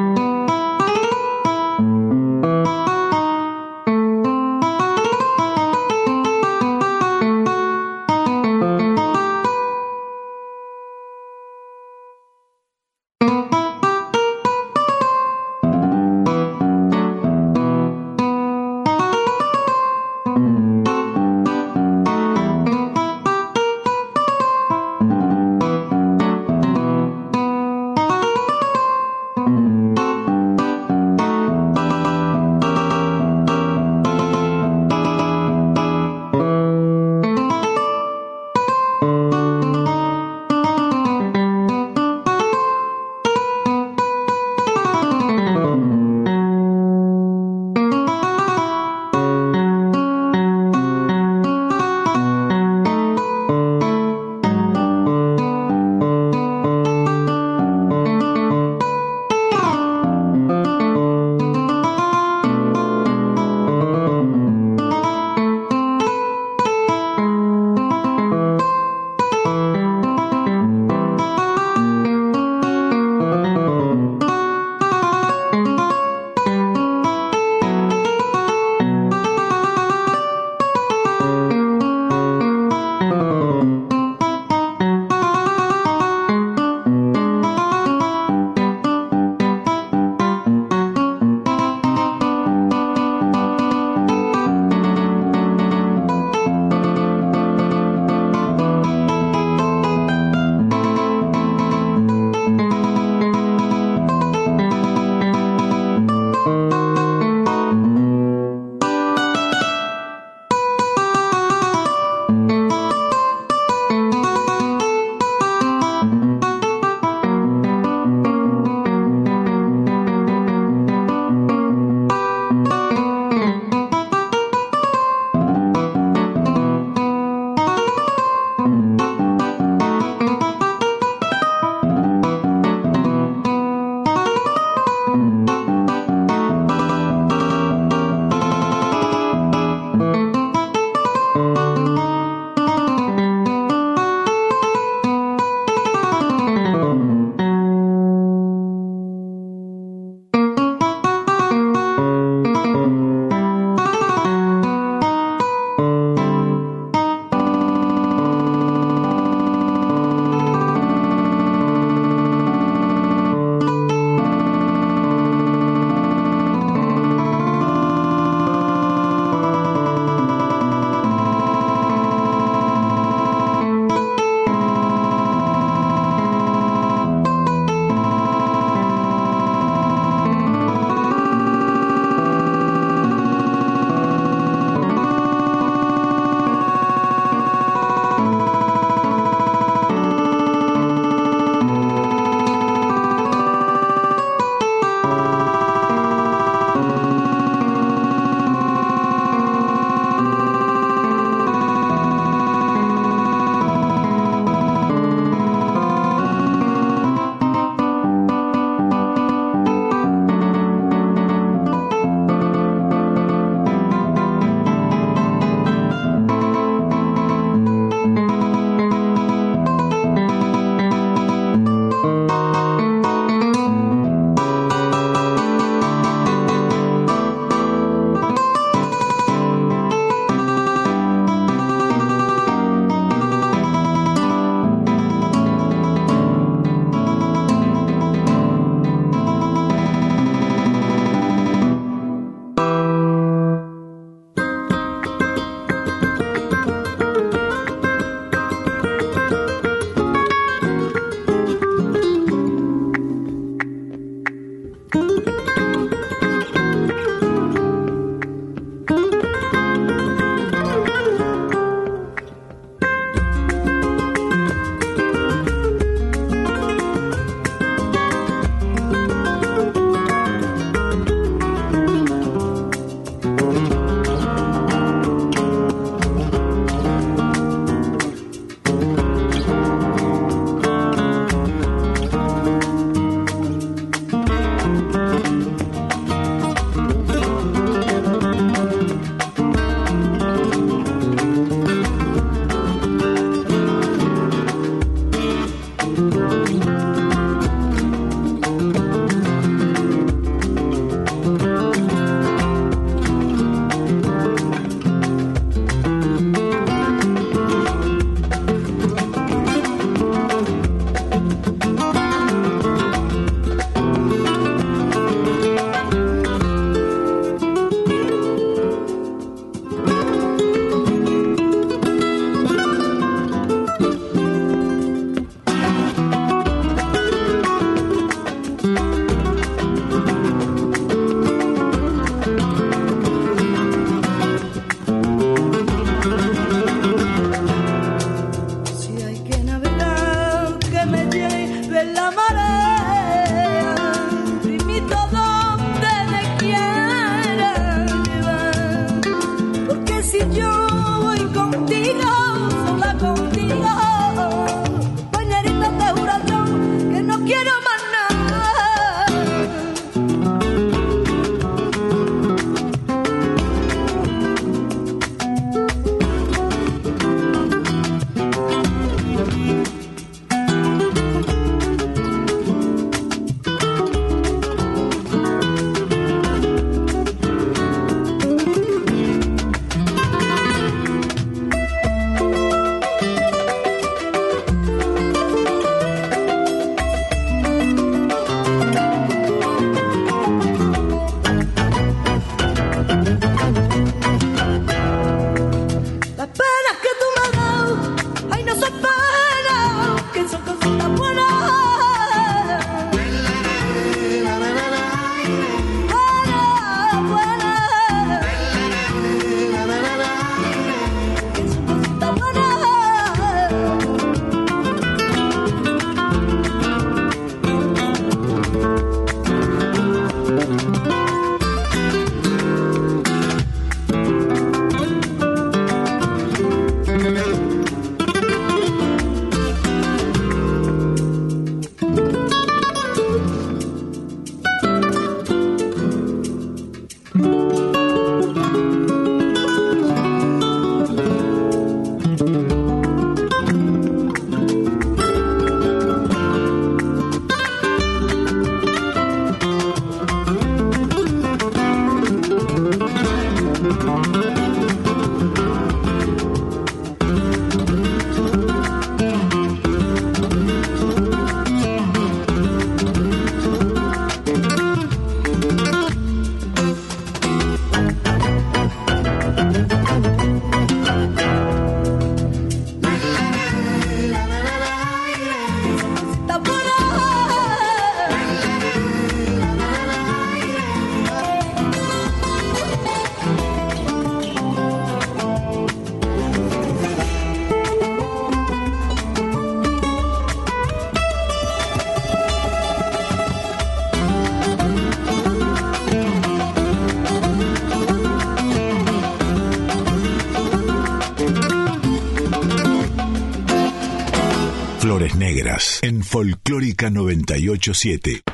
en Folclórica 987.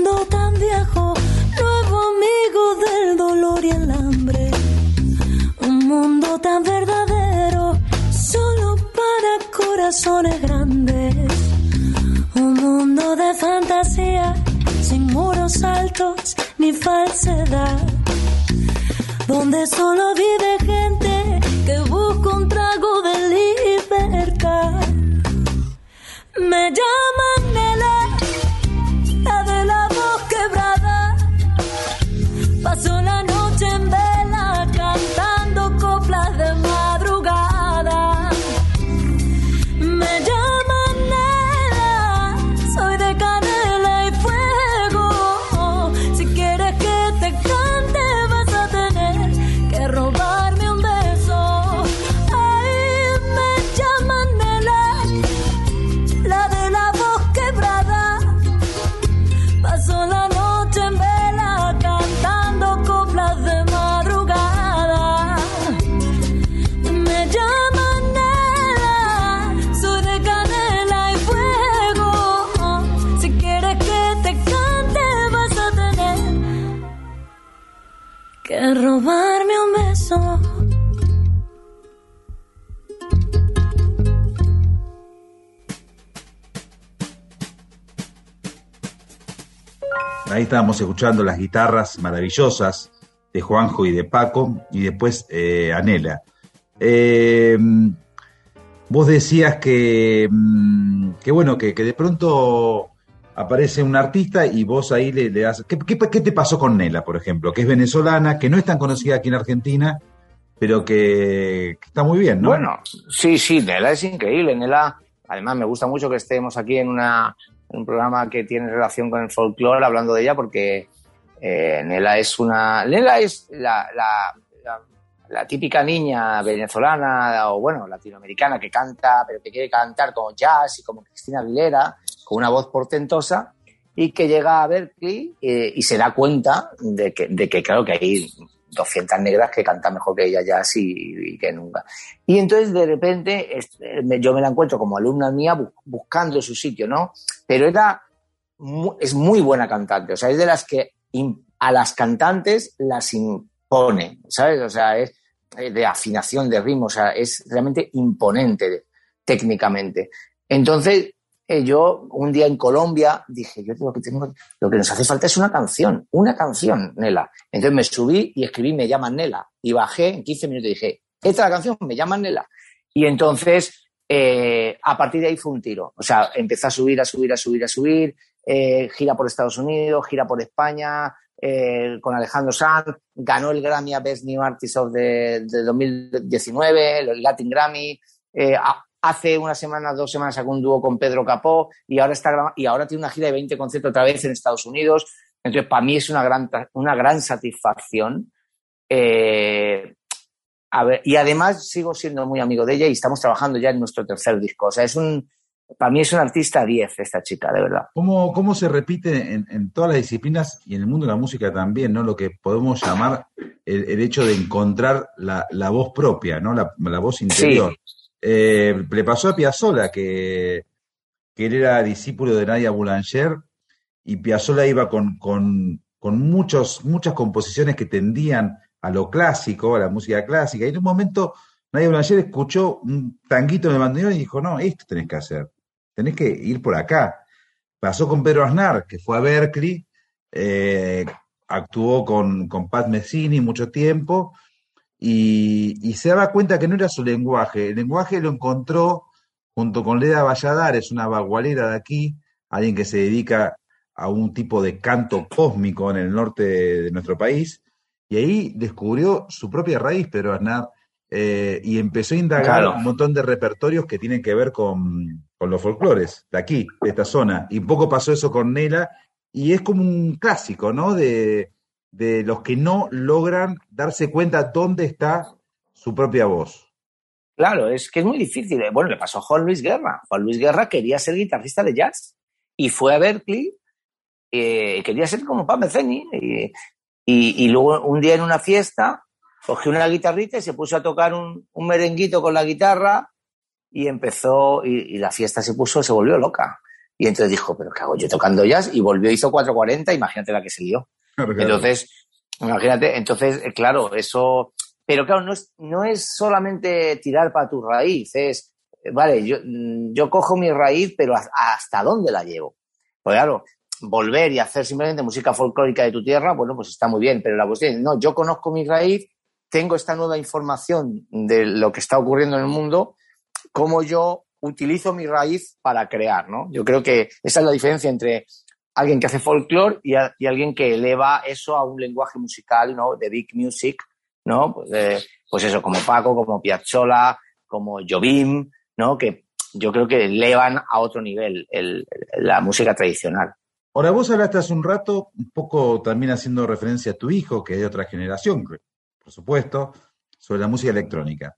Un mundo tan viejo, nuevo amigo del dolor y el hambre. Un mundo tan verdadero, solo para corazones grandes. Un mundo de fantasía, sin muros altos ni falsedad. Donde solo vive gente que busca un trago de libertad. Me llama estábamos escuchando las guitarras maravillosas de Juanjo y de Paco, y después eh, Anela. Eh, vos decías que, mm, que bueno, que, que de pronto aparece un artista y vos ahí le, le das... ¿Qué, qué, qué te pasó con Nela, por ejemplo? Que es venezolana, que no es tan conocida aquí en Argentina, pero que, está muy bien, ¿no? Bueno, sí, sí, Nela es increíble. Nela, además me gusta mucho que estemos aquí en, una, un programa que tiene relación con el folclore hablando de ella porque eh, Nela es una... Nela es la, la, típica niña venezolana o, bueno, latinoamericana que canta, pero que quiere cantar como jazz y como Cristina Aguilera, con una voz portentosa, y que llega a Berkeley eh, y se da cuenta de que, de que, claro, que hay 200 negras que cantan mejor que ella jazz y, que nunca. Y entonces, de repente, yo me la encuentro como alumna mía bu- buscando su sitio, ¿no? Pero era es muy buena cantante, o sea, es de las que a las cantantes las impone, ¿sabes? O sea, es eh, de afinación de ritmo, o sea, es realmente imponente técnicamente. Entonces, eh, yo un día en Colombia dije, yo lo que tengo, lo que nos hace falta es una canción, una canción, Nela. Entonces me subí y escribí Me llaman Nela y bajé en 15 minutos y dije, esta es la canción, Me llaman Nela. Y entonces, eh, a partir de ahí fue un tiro. O sea, empezó a subir, a subir, a subir, a subir, eh, gira por Estados Unidos, gira por España, con Alejandro Sanz, ganó el Grammy a Best New Artist of de 2019, el Latin Grammy, hace una semana, dos semanas sacó un dúo con Pedro Capó y ahora está y ahora tiene una gira de 20 conciertos otra vez en Estados Unidos. Entonces, para mí es una gran, una gran satisfacción. Eh, a ver, y además sigo siendo muy amigo de ella y estamos trabajando ya en nuestro tercer disco. O sea, es un, para mí es una artista 10 esta chica, de verdad. ¿Cómo, cómo se repite en, en todas las disciplinas y en el mundo de la música también, ¿no? Lo que podemos llamar el, el hecho de encontrar la, la voz propia, ¿no? La, la voz interior. Eh, le pasó a Piazzolla que, él era discípulo de Nadia Boulanger y Piazzolla iba con muchos, muchas composiciones que tendían a lo clásico, a la música clásica. Y en un momento Nadia Boulanger escuchó un tanguito en el bandoneón y dijo, no, esto tenés que hacer, tenés que ir por acá. Pasó con Pedro Aznar, que fue a Berkeley, eh, actuó con, con Pat Messini mucho tiempo y, y se daba cuenta que no era su lenguaje. El lenguaje lo encontró junto con Leda Valladares, una bagualera de aquí, alguien que se dedica a un tipo de canto cósmico en el norte de, de nuestro país, y ahí descubrió su propia raíz, Pedro Aznar, eh, y empezó a indagar Claro. un montón de repertorios que tienen que ver con, con los folclores de aquí, de esta zona. Y un poco pasó eso con Nela, y es como un clásico, ¿no? De, de los que no logran darse cuenta dónde está su propia voz. Claro, es que es muy difícil. Eh, Bueno, le pasó a Juan Luis Guerra. Juan Luis Guerra quería ser guitarrista de jazz y fue a Berkeley, eh, quería ser como Pam Metheny y, y, luego un día en una fiesta cogió una guitarrita y se puso a tocar un, un merenguito con la guitarra y empezó, y, y la fiesta se puso, se volvió loca. Y entonces dijo, pero ¿qué hago yo tocando jazz? Y volvió, hizo 440, imagínate la que se lió. Entonces, imagínate, entonces, eh, claro, eso. Pero claro, no es, no es solamente tirar para tu raíz, es, eh, vale, yo, mm, yo cojo mi raíz, pero ¿has- ¿hasta dónde la llevo? Pues claro, volver y hacer simplemente música folclórica de tu tierra, bueno, pues está muy bien, pero la cuestión es, no, yo conozco mi raíz, tengo esta nueva información de lo que está ocurriendo en el mundo, cómo yo utilizo mi raíz para crear, ¿no? Yo creo que esa es la diferencia entre alguien que hace folclore y, alguien que eleva eso a un lenguaje musical, ¿no? De big music, ¿no? Pues, eh, pues eso, como Paco, como Piazzolla, como Jobim, ¿no? Que yo creo que elevan a otro nivel el- el- la música tradicional. Ahora, vos hablaste hace un rato, un poco también haciendo referencia a tu hijo, que es de otra generación, por supuesto, sobre la música electrónica,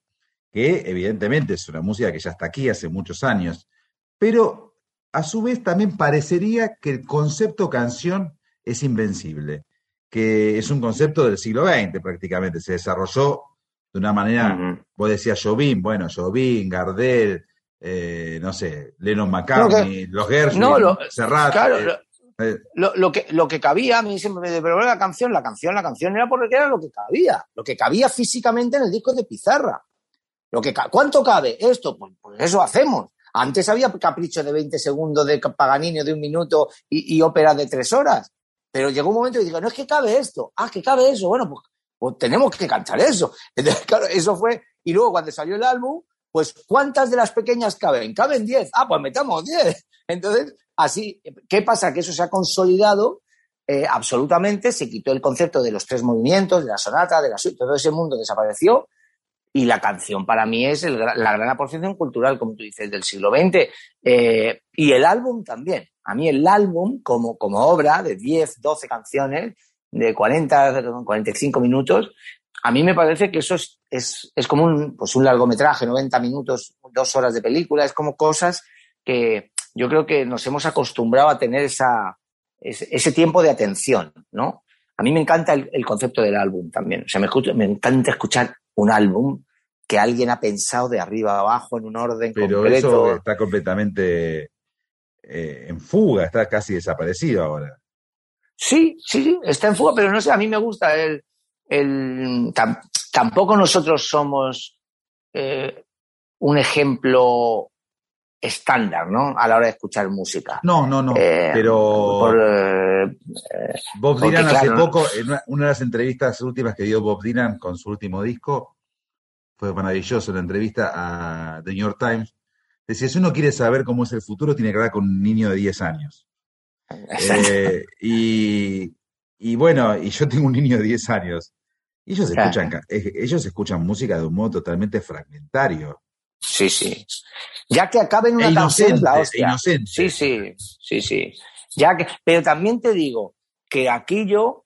que evidentemente es una música que ya está aquí hace muchos años, pero a su vez también parecería que el concepto canción es invencible, que es un concepto del siglo XX prácticamente, se desarrolló de una manera, vos decías Jobim, bueno, Jobim, Gardel, eh, no sé, Lennon McCartney, los Gershwin, No, lo- Serrat, claro, eh, lo- Eh, lo, lo que, lo que cabía, a mí siempre me pero la canción, la canción, la canción era porque era lo que cabía, lo que cabía físicamente en el disco de pizarra. Lo que, ¿Cuánto cabe esto? Pues, pues eso hacemos. Antes había capricho de 20 segundos de Paganini de un minuto y, y ópera de tres horas. Pero llegó un momento y digo, no es que cabe esto. Ah, que cabe eso. Bueno, pues, pues tenemos que cantar eso. Entonces, claro, eso fue. Y luego cuando salió el álbum, pues ¿cuántas de las pequeñas caben? Caben 10. Ah, pues metamos 10. Entonces, así, ¿qué pasa? Que eso se ha consolidado eh, absolutamente, se quitó el concepto de los tres movimientos, de la sonata, de la suite, todo ese mundo desapareció y la canción para mí es el la gran aportación cultural, como tú dices, del siglo XX. Eh, y el álbum también. A mí el álbum, como, como obra de 10, 12 canciones, de 40, 45 minutos, a mí me parece que eso es, es, es como un, pues un largometraje, 90 minutos, dos horas de película, es como cosas que yo creo que nos hemos acostumbrado a tener esa, ese, tiempo de atención, ¿no? A mí me encanta el, el concepto del álbum también. O sea, me encanta escuchar un álbum que alguien ha pensado de arriba a abajo en un orden pero concreto. eso está completamente eh, en fuga, está casi desaparecido ahora. Sí, sí, sí, está en fuga, pero no sé, a mí me gusta el... el tam- tampoco nosotros somos eh, un ejemplo estándar, ¿no? A la hora de escuchar música. No, no, no. Eh, pero por, eh, Bob porque, Dylan hace claro, poco, en una, una de las entrevistas últimas que dio Bob Dylan con su último disco, fue maravilloso la entrevista a The New York Times. Decía, si uno quiere saber cómo es el futuro, tiene que hablar con un niño de 10 años. Eh, y, y bueno, y yo tengo un niño de 10 años. Y ellos Claro. escuchan, ellos escuchan música de un modo totalmente fragmentario. Sí, sí. Ya que acabe en una E canción es inocente, la hostia. inocente. Sí, sí, sí, sí. Ya que, pero también te digo que aquí yo,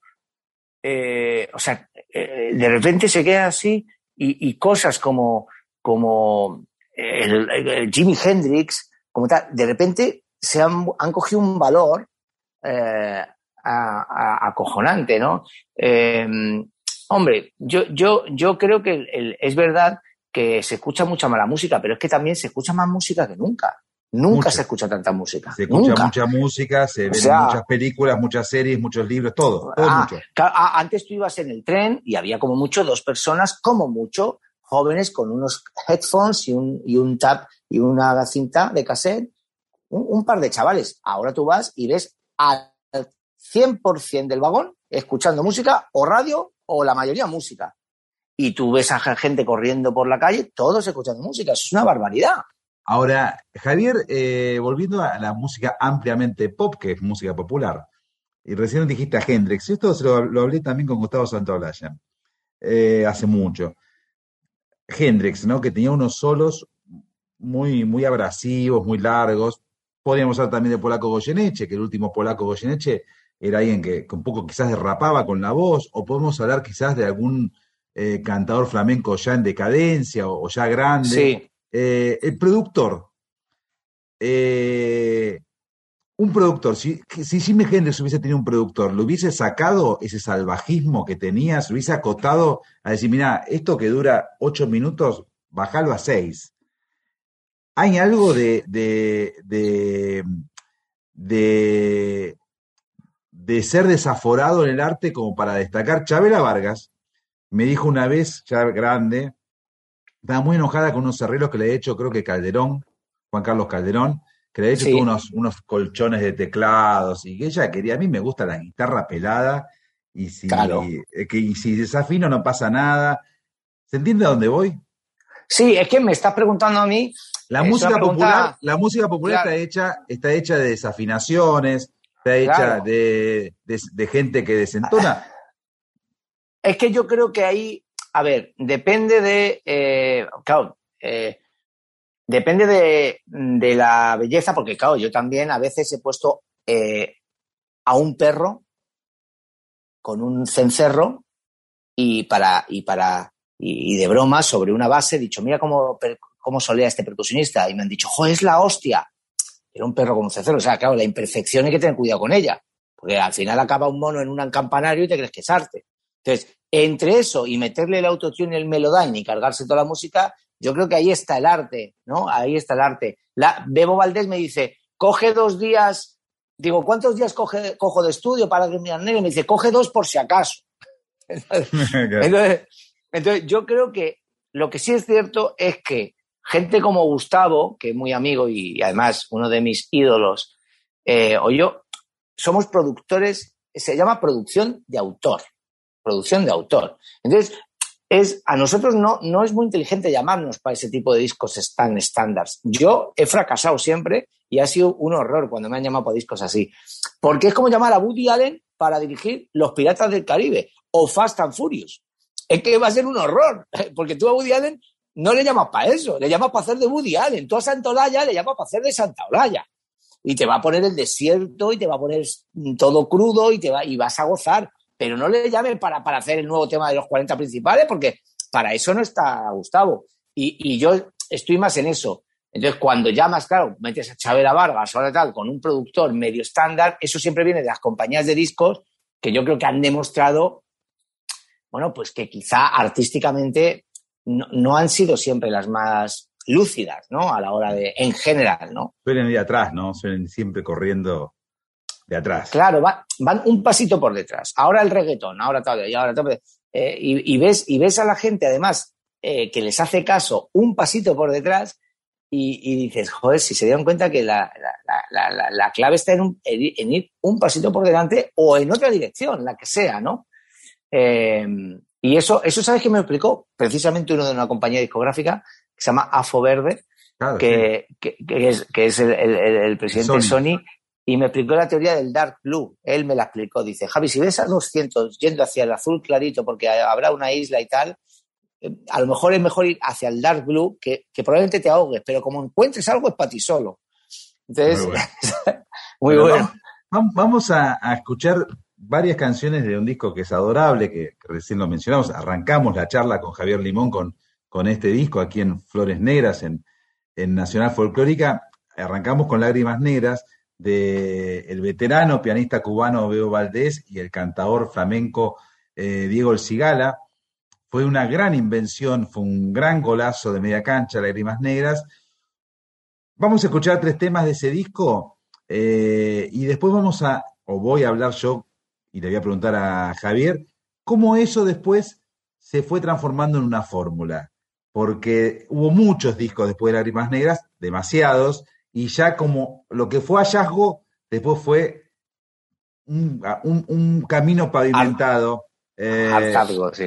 eh, o sea, eh, de repente se queda así y, y cosas como, como el, el Jimi Hendrix, como tal, de repente se han, han cogido un valor eh, a- a- acojonante, ¿no? Hombre, yo, yo, yo creo que el- es verdad que se escucha mucha mala música, pero es que también se escucha más música que nunca. Nunca Mucha. se escucha tanta música. Se escucha nunca. mucha música, se O ven sea- muchas películas, muchas series, muchos libros, todo, todo Ah, mucho. ca- a- antes tú ibas en el tren y había como mucho dos personas, como mucho, jóvenes con unos headphones y un, y un tap y una cinta de cassette, un, un par de chavales. Ahora tú vas y ves al 100% del vagón escuchando música o radio o la mayoría música. Y tú ves a gente corriendo por la calle, todos escuchando música. Eso es una barbaridad. Ahora, Javier, eh, volviendo a la música ampliamente pop, que es música popular, y recién dijiste a Hendrix, y esto se lo, hablé también con Gustavo Santaolalla, eh, hace mucho. Hendrix, ¿no? Que tenía unos solos muy, muy abrasivos, muy largos. Podríamos hablar también de Polaco Goyeneche, que el último Polaco Goyeneche era alguien que, que un poco quizás derrapaba con la voz, o podemos hablar quizás de algún eh, cantador flamenco ya en decadencia o, o ya grande. Sí. Eh, el productor. eh, un productor, si, si Jimi Hendrix hubiese tenido un productor, ¿le hubiese sacado ese salvajismo que tenía? ¿Se hubiese acotado a decir, mira, esto que dura ocho minutos, bajalo a seis? ¿Hay algo de, de, de, de, de ser desaforado en el arte como para destacar? Chabela Vargas me dijo una vez, ya grande, estaba muy enojada con unos herreros que le he hecho, creo que Calderón, Juan Carlos Calderón, que le he hecho Sí. unos, unos colchones de teclados y que ella quería, a mí me gusta la guitarra pelada y si, Claro. eh, que, y si desafino no pasa nada. ¿Se entiende a dónde voy? Sí, es que me estás preguntando a mí. La Es música pregunta- popular, la música popular Claro. está hecha, está hecha de desafinaciones, está hecha Claro. de, de- de gente que desentona. Es que yo creo que ahí, a ver, depende de, eh, claro, eh, depende de, de la belleza, porque claro, yo también a veces he puesto eh, a un perro con un cencerro y para, y para, y, de broma sobre una base he dicho, mira cómo, cómo solea este percusionista, y me han dicho, jo, es la hostia. Era un perro con un cencerro, o sea, claro, la imperfección hay que tener cuidado con ella, porque al final acaba un mono en un campanario y te crees que es arte. Entonces, entre eso y meterle el autotune y el melodyne y cargarse toda la música, yo creo que ahí está el arte, ¿no? Ahí está el arte. La, Bebo Valdés me dice, coge dos días digo, ¿cuántos días cojo de estudio para que negras? Y me dice, coge dos por si acaso. entonces, yo creo que lo que sí es cierto es que gente como Gustavo, que es muy amigo y, además uno de mis ídolos, eh, o yo, somos productores, se llama producción de autor, producción de autor. Entonces, es, a nosotros no, no es muy inteligente llamarnos para ese tipo de discos tan estándares. Yo he fracasado siempre y ha sido un horror cuando me han llamado para discos así. Porque es como llamar a Woody Allen para dirigir Los Piratas del Caribe o Fast and Furious. Es que va a ser un horror, porque tú a Woody Allen no le llamas para eso, le llamas para hacer de Woody Allen. Tú a Santa Olaya le llamas para hacer de Santa Olaya. Y te va a poner el desierto y te va a poner todo crudo y, te va, y vas a gozar. Pero no le llames para, para hacer el nuevo tema de los 40 principales, porque para eso no está Gustavo. Y, y yo estoy más en eso. Entonces, cuando llamas, claro, metes a Chabela Vargas o tal, con un productor medio estándar, eso siempre viene de las compañías de discos que yo creo que han demostrado, bueno, pues que quizá artísticamente no, han sido siempre las más lúcidas, ¿no? A la hora de, en general, ¿no? Suelen ir atrás, ¿no? Suelen siempre corriendo de atrás. Claro, van un pasito por detrás. Ahora el reggaetón, ahora todo, y ahora todo. Eh, y, ves, y ves a la gente, además, eh, que les hace caso un pasito por detrás y, dices, joder, si se dieron cuenta que la, clave está en, ir un pasito por delante o en otra dirección, la que sea, ¿no? Eh, y eso, eso sabes que me explicó precisamente uno de una compañía discográfica que se llama Afo Verde, que, es, el, presidente de Sony, y me explicó la teoría del Dark Blue. Él me la explicó. Dice, Javi, si ves a 200 yendo hacia el azul clarito porque habrá una isla y tal, eh, a lo mejor es mejor ir hacia el Dark Blue, que, probablemente te ahogues, pero como encuentres algo es para ti solo. Entonces, muy bueno. Vamos, a, escuchar varias canciones de un disco que es adorable, que, recién lo mencionamos. Arrancamos la charla con Javier Limón con, con este disco aquí en Flores Negras, en, Nacional Folclórica. Arrancamos con Lágrimas Negras del el veterano pianista cubano Beo Valdés y el cantador flamenco eh, Diego El Cigala. Fue una gran invención, fue un gran golazo de media cancha, Lágrimas Negras. Vamos a escuchar tres temas de ese disco eh, y después vamos a, o voy a hablar yo, y le voy a preguntar a Javier, cómo eso después se fue transformando en una fórmula. Porque hubo muchos discos después de Lágrimas Negras, demasiados, y ya como lo que fue hallazgo, después fue un camino pavimentado eh,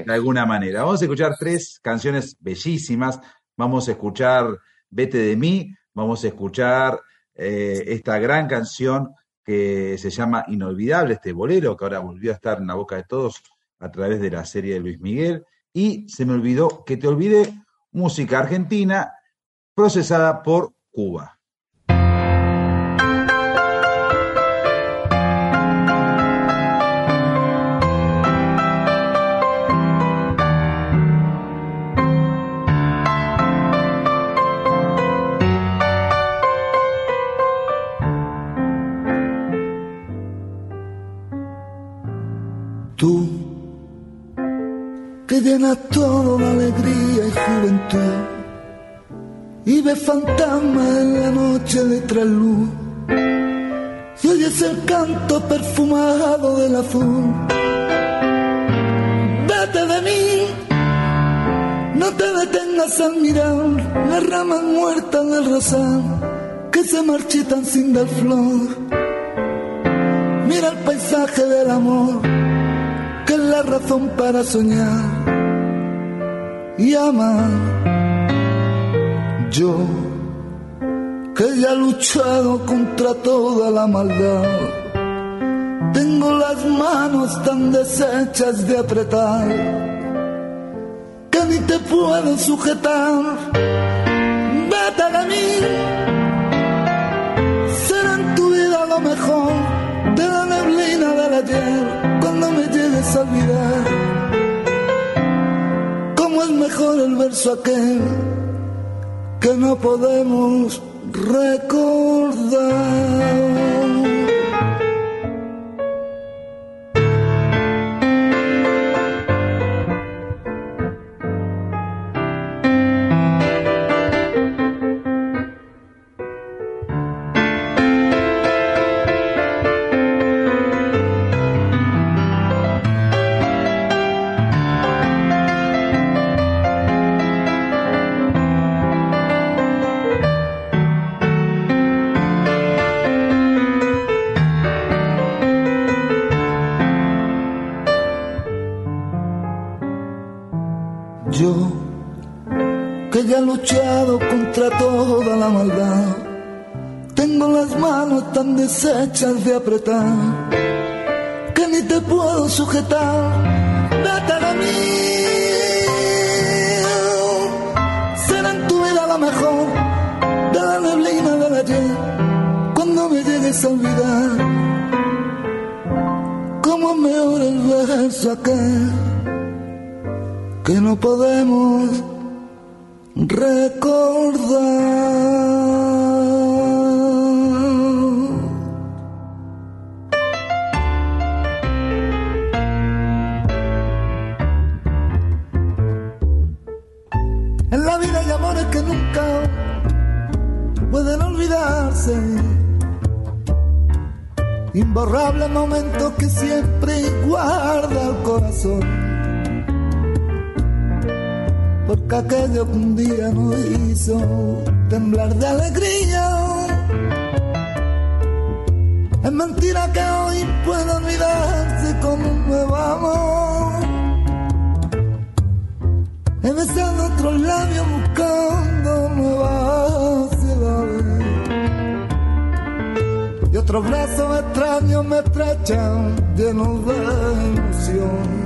de alguna manera. Vamos a escuchar tres canciones bellísimas. Vamos a escuchar Vete de mí, vamos a escuchar eh, esta gran canción que se llama Inolvidable, este bolero que ahora volvió a estar en la boca de todos a través de la serie de Luis Miguel. Y se me olvidó que te olvide música argentina procesada por Cuba. Llena todo de alegría y juventud y ve fantasmas en la noche de trasluz y oyes el canto perfumado del azul. Vete de mí, no te detengas a mirar las ramas muertas del rosal que se marchitan sin dar flor. Mira el paisaje del amor, que es la razón para soñar y amar. Yo, que ya he luchado contra toda la maldad, tengo las manos tan deshechas de apretar que ni te puedo sujetar. Vete de mí, será en tu vida lo mejor de la neblina del ayer cuando me llegues a olvidar es mejor el verso aquel que no podemos recordar. De apretar, que ni te puedo sujetar, de mí. Será en tu vida la mejor de la neblina del ayer, cuando me llegues a olvidar, como mejor el verso aquel que no podemos aquello que un día nos hizo temblar de alegría. Es mentira que hoy pueda olvidarse con un nuevo amor. He besado otros labios buscando nuevas ciudades. Y otros brazos extraños me estrechan llenos de ilusión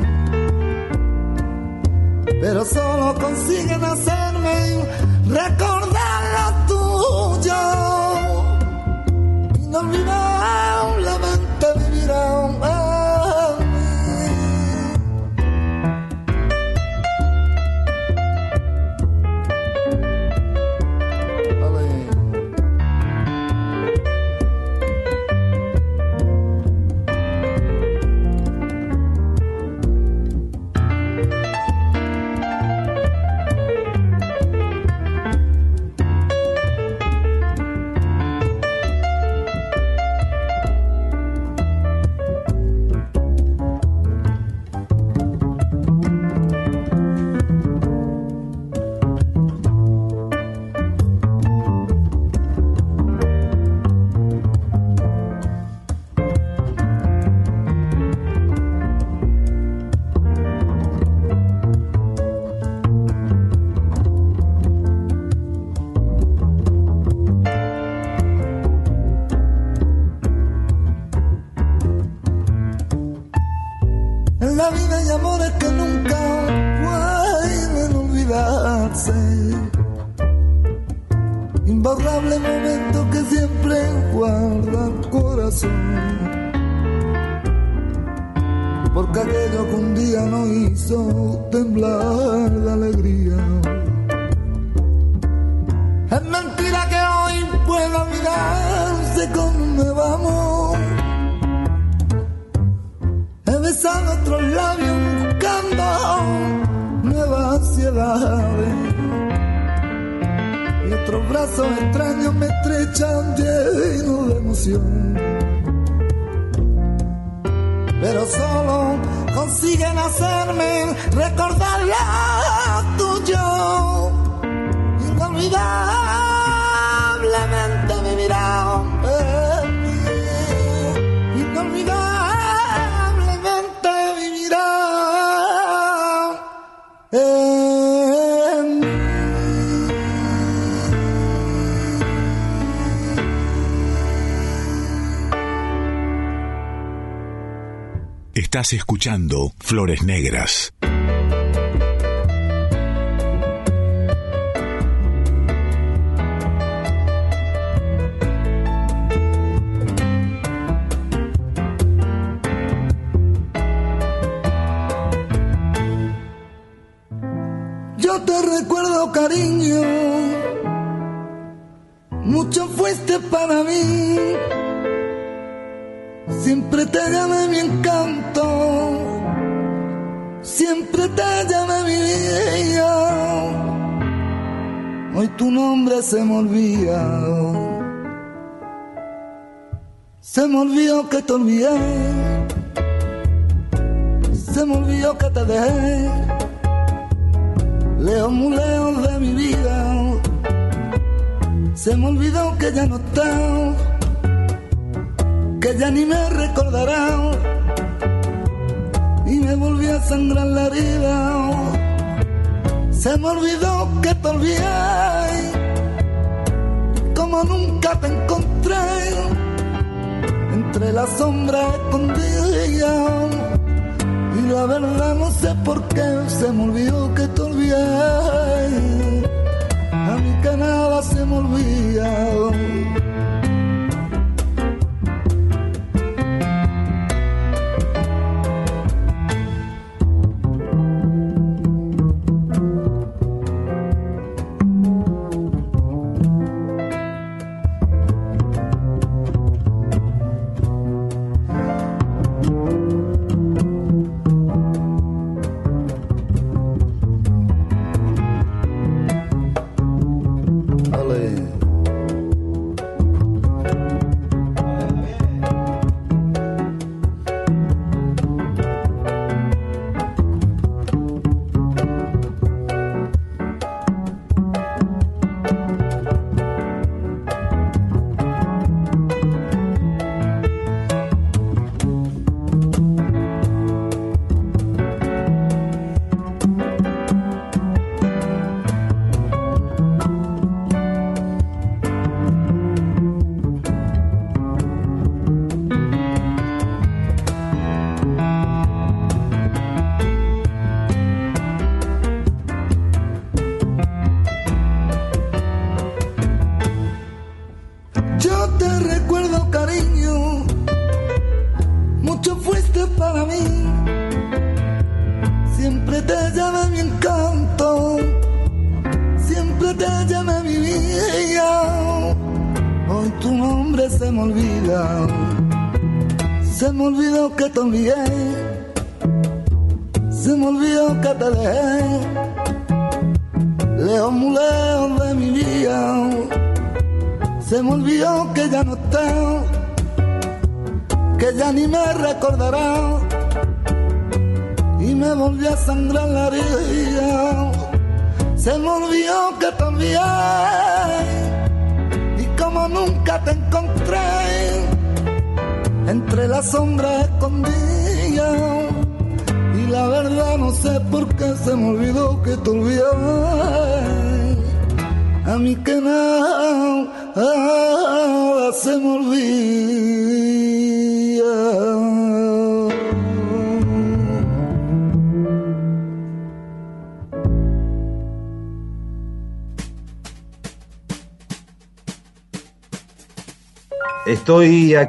pero solo consiguen hacerme recordar lo tuyo. Inolvidablemente Flores Negras. Nada se me.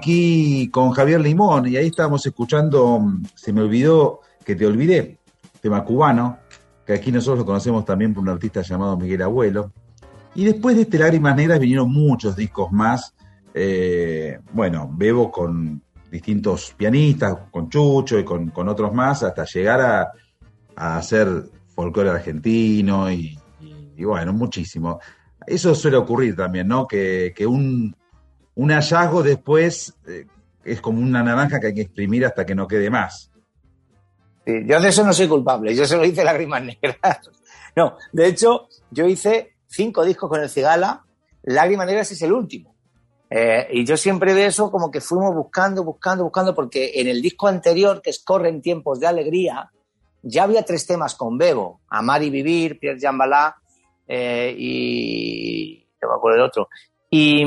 Aquí con Javier Limón y ahí estábamos escuchando, se me olvidó que te olvidé, tema cubano, que aquí nosotros lo conocemos también por un artista llamado Miguel Abuelo. Y después de este Lágrimas Negras vinieron muchos discos más. Eh, bueno, Bebo con distintos pianistas, con Chucho y con, otros más, hasta llegar a, hacer folclore argentino y, bueno, muchísimo. Eso suele ocurrir también, ¿no? que un, un hallazgo después eh, es como una naranja que hay que exprimir hasta que no quede más. yo de eso no soy culpable, yo solo hice lágrimas negras. No, de hecho, yo hice cinco discos con el Cigala, Lágrimas Negras es el último. Eh, y yo siempre de eso como que fuimos buscando, buscando, buscando, porque en el disco anterior, que es Corren tiempos de alegría, ya había tres temas con Bebo, Amar y Vivir, Pierre Jambalá eh, y... no me acuerdo el otro. Y,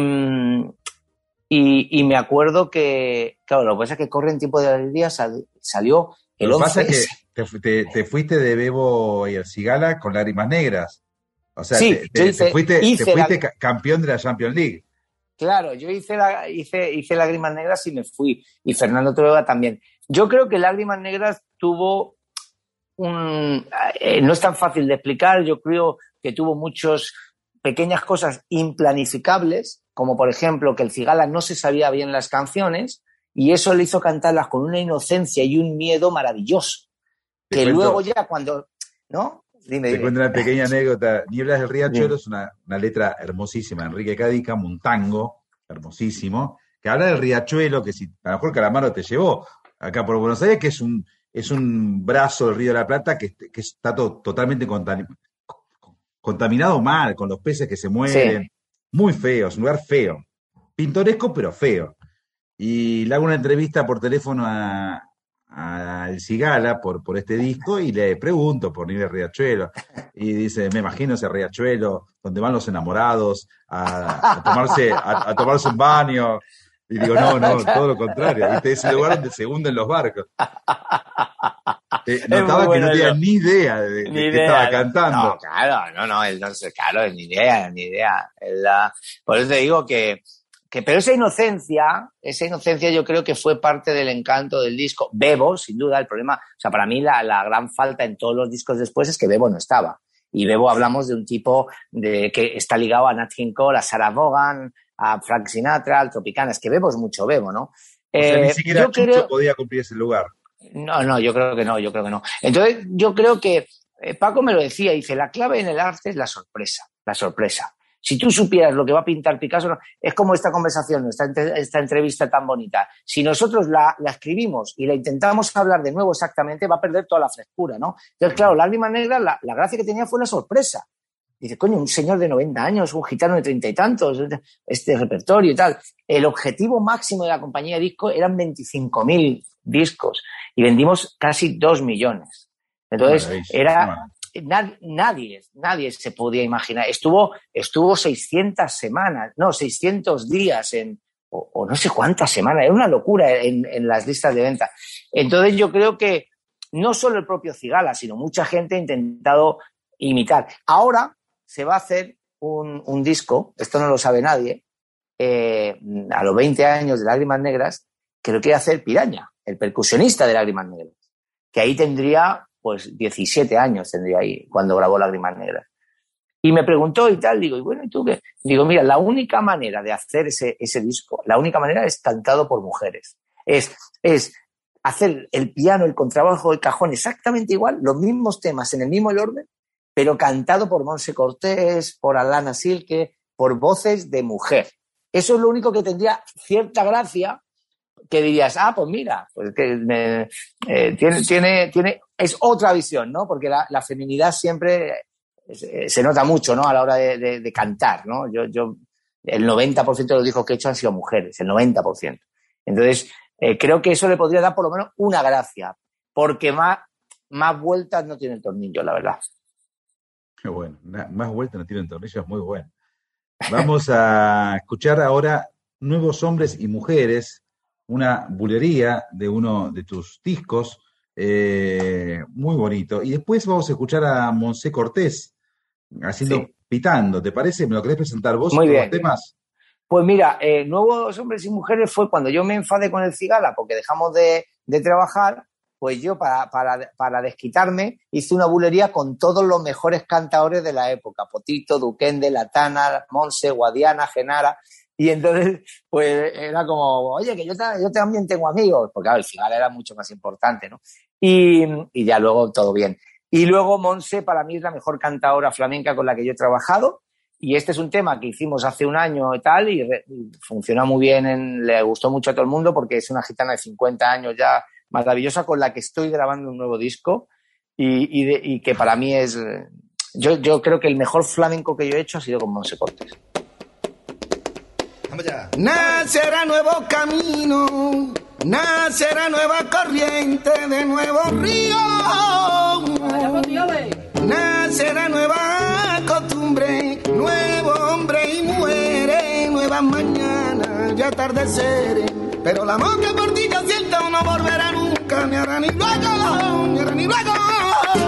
y, me acuerdo que, claro, lo que pasa es que corre en tiempo de alegría salió el Lo que pasa es que te, fuiste de Bebo y el Cigala con lágrimas negras. O sea, te, fuiste, campeón de la Champions League. Claro, yo hice, la, hice, hice Lágrimas Negras y me fui. Y Fernando Trueba también. Yo creo que Lágrimas Negras tuvo un... Eh, no es tan fácil de explicar, yo creo que tuvo muchas pequeñas cosas implanificables como por ejemplo que el cigala no se sabía bien las canciones y eso le hizo cantarlas con una inocencia y un miedo maravilloso. que luego ya cuando, ¿no? Dime, Te cuento una pequeña anécdota. Nieblas del Riachuelo es una, letra hermosísima. Enrique Cádica, un tango hermosísimo, que habla del Riachuelo, que si a lo mejor Calamaro te llevó acá por Buenos Aires, que es un, es un brazo del Río de la Plata que, está totalmente contaminado mal, con los peces que se mueren muy feo, es un lugar feo, pintoresco pero feo. Y le hago una entrevista por teléfono a, al Cigala por, por este disco y le pregunto por Nivel Riachuelo. Y dice, me imagino ese Riachuelo donde van los enamorados a, tomarse, a, tomarse un baño. Y digo, no, no, todo lo contrario. Este es el lugar donde se hunden los barcos. Eh, notaba que no tenía ni idea de, que estaba cantando. No, claro, no, no, él no sé, claro, ni idea, ni idea. por eso te digo que, que, pero esa inocencia, esa inocencia yo creo que fue parte del encanto del disco. Bebo, sin duda, el problema, o sea, para mí la, la gran falta en todos los discos después es que Bebo no estaba. Y Bebo hablamos de un tipo de, que está ligado a Nat King Cole, a Sarah Vaughan, a Frank Sinatra, al Tropicana. Es que Bebo es mucho Bebo, ¿no? ni eh, siquiera yo creo... podía cumplir ese lugar. No, no, yo creo que no, yo creo que no. Entonces, yo creo que eh, Paco me lo decía, dice, la clave en el arte es la sorpresa, la sorpresa. Si tú supieras lo que va a pintar Picasso, es como esta conversación, esta, esta entrevista tan bonita. Si nosotros la, escribimos y la intentamos hablar de nuevo exactamente, va a perder toda la frescura, ¿no? Entonces, claro, Lágrima Negra, la, la gracia que tenía fue la sorpresa. Dice, coño, un señor de 90 años, un gitano de treinta y tantos, este repertorio y tal. El objetivo máximo de la compañía de disco eran 25.000 discos y vendimos casi 2 millones. Entonces, era, nadie, nadie se podía imaginar. Estuvo, estuvo 600 semanas, no, 600 días en, o, no sé cuántas semanas, era una locura en, las listas de venta. Entonces yo creo que no solo el propio Cigala, sino mucha gente ha intentado imitar. Ahora se va a hacer un, disco, esto no lo sabe nadie, eh, a los 20 años de Lágrimas Negras, que lo quiere hacer Piraña, el percusionista de Lágrimas Negras, que ahí tendría pues 17 años tendría ahí cuando grabó Lágrimas Negras. Y me preguntó y tal, digo, y bueno, ¿y tú qué? Digo, mira, la única manera de hacer ese, ese disco, la única manera es cantado por mujeres. Es, es hacer el piano, el contrabajo, el cajón exactamente igual, los mismos temas en el mismo orden, pero cantado por Monse Cortés, por Alana Silke, por voces de mujer. Eso es lo único que tendría cierta gracia que dirías, ah, pues mira, pues que eh, tiene, tiene, tiene, es otra visión, ¿no? Porque la, feminidad siempre eh, se nota mucho, ¿no? A la hora de, de, cantar, ¿no? Yo, yo, el 90% de los discos que he hecho han sido mujeres, el 90%. Entonces, eh, creo que eso le podría dar por lo menos una gracia, porque más, más vueltas no tiene el tornillo, la verdad. Qué bueno, más vueltas no tiene el tornillo, es muy bueno. Vamos a escuchar ahora Nuevos Hombres y Mujeres, una bulería de uno de tus discos, eh, muy bonito. Y después vamos a escuchar a Monse Cortés haciendo Pitando, ¿te parece? ¿Me lo querés presentar vos? Muy bien. temas? Pues mira, eh, Nuevos Hombres y Mujeres fue cuando yo me enfadé con el Cigala porque dejamos de, trabajar, pues yo para, para, para, desquitarme hice una bulería con todos los mejores cantadores de la época, Potito, Duquende, Latana, Monse, Guadiana, Genara, y entonces, pues era como, oye, que yo, también tengo amigos, porque claro, el final era mucho más importante, ¿no? Y, y, ya luego todo bien. Y luego Monse para mí es la mejor cantadora flamenca con la que yo he trabajado. Y este es un tema que hicimos hace un año y tal, y, funciona muy bien, le gustó mucho a todo el mundo porque es una gitana de 50 años ya maravillosa con la que estoy grabando un nuevo disco y, y, y que para mí es, yo, yo creo que el mejor flamenco que yo he hecho ha sido con Monse Cortés. Nacerá nuevo camino, nacerá nueva corriente de nuevo río. Nacerá nueva costumbre, nuevo hombre y muere, nuevas mañanas y atardeceres. Pero la amor que por ti yo siento no volverá ni ni luego, ni luego.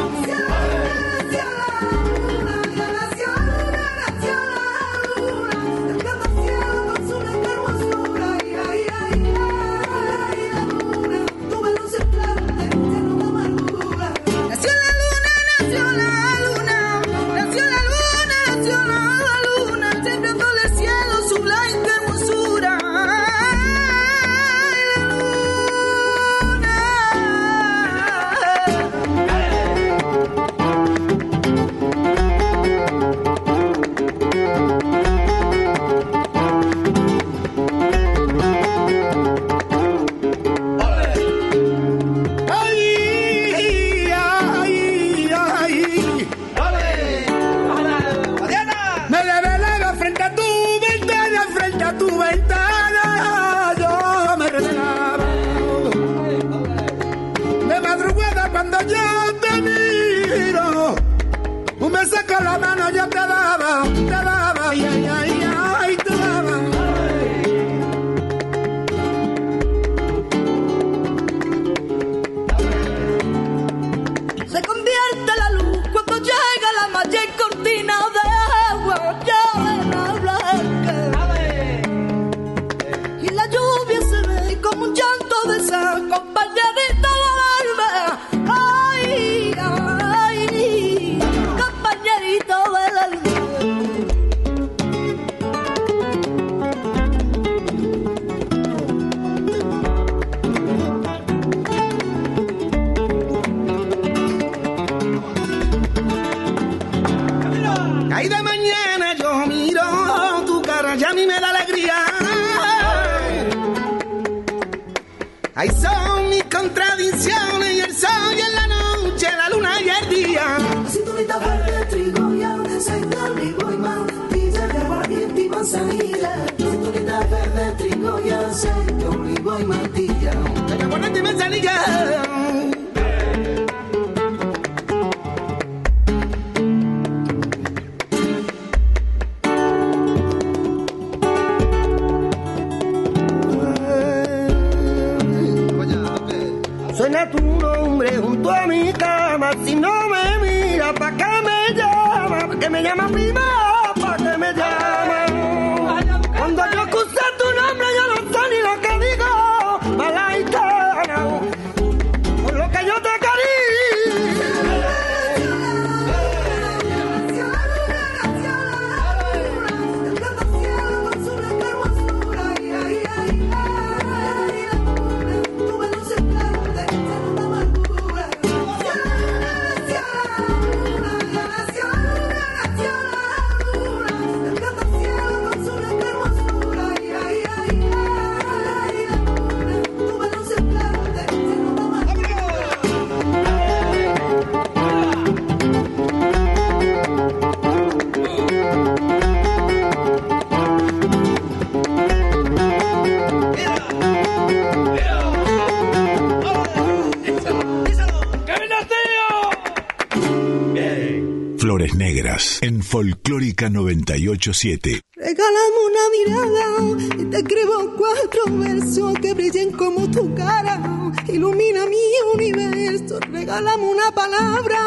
Folclórica 987. Regálame una mirada y te escribo cuatro versos que brillen como tu cara. Ilumina mi universo. Regálame una palabra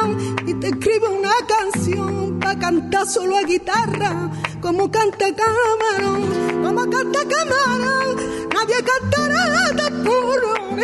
y te escribo una canción para cantar solo a guitarra. Como canta Camarón, como canta Camarón. Nadie cantará tan puro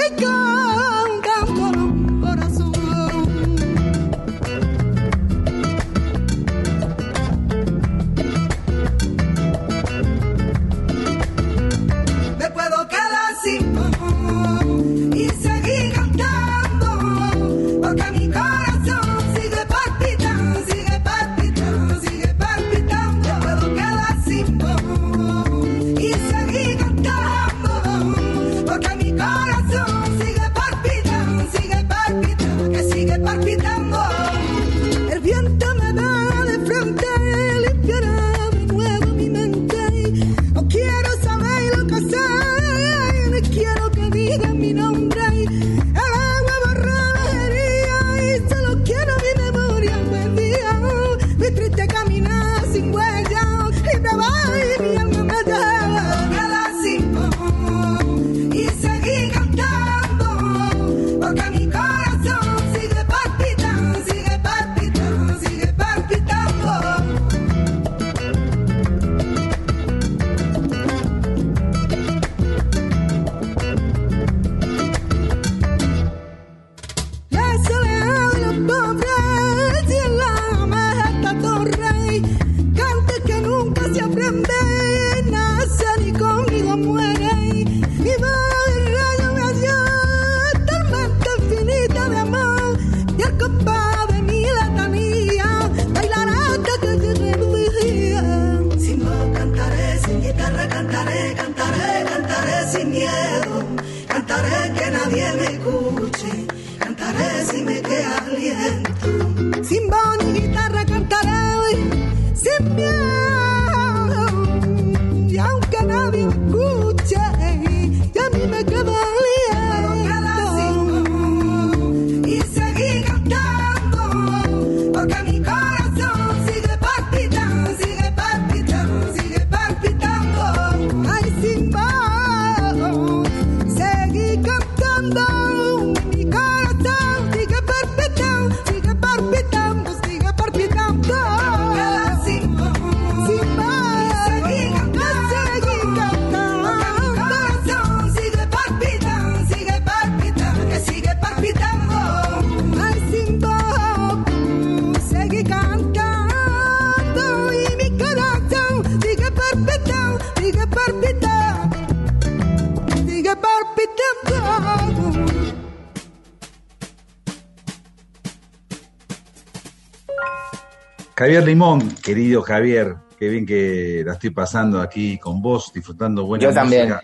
Javier Limón, querido Javier, qué bien que la estoy pasando aquí con vos, disfrutando buena Yo también.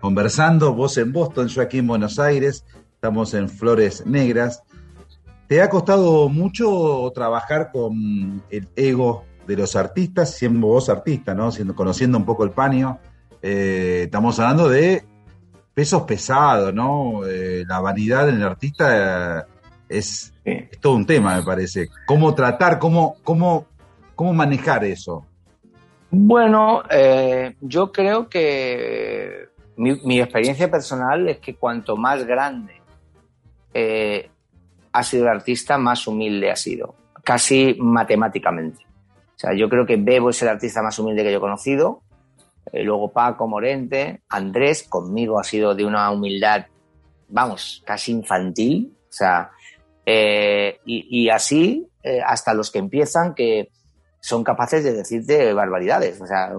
conversando, vos en Boston, yo aquí en Buenos Aires, estamos en Flores Negras. ¿Te ha costado mucho trabajar con el ego de los artistas, siendo vos artista, ¿no? Siendo, conociendo un poco el paño. Eh, estamos hablando de pesos pesados, ¿no? Eh, la vanidad en el artista es, es, todo un tema, me parece. ¿Cómo tratar, cómo, cómo, cómo manejar eso? Bueno, eh, yo creo que mi, mi, experiencia personal es que cuanto más grande eh, ha sido el artista, más humilde ha sido, casi matemáticamente. O sea, yo creo que Bebo es el artista más humilde que yo he conocido. Eh, luego Paco Morente, Andrés, conmigo ha sido de una humildad, vamos, casi infantil. O sea, eh, y, y, así eh, hasta los que empiezan que son capaces de decirte barbaridades, o sea,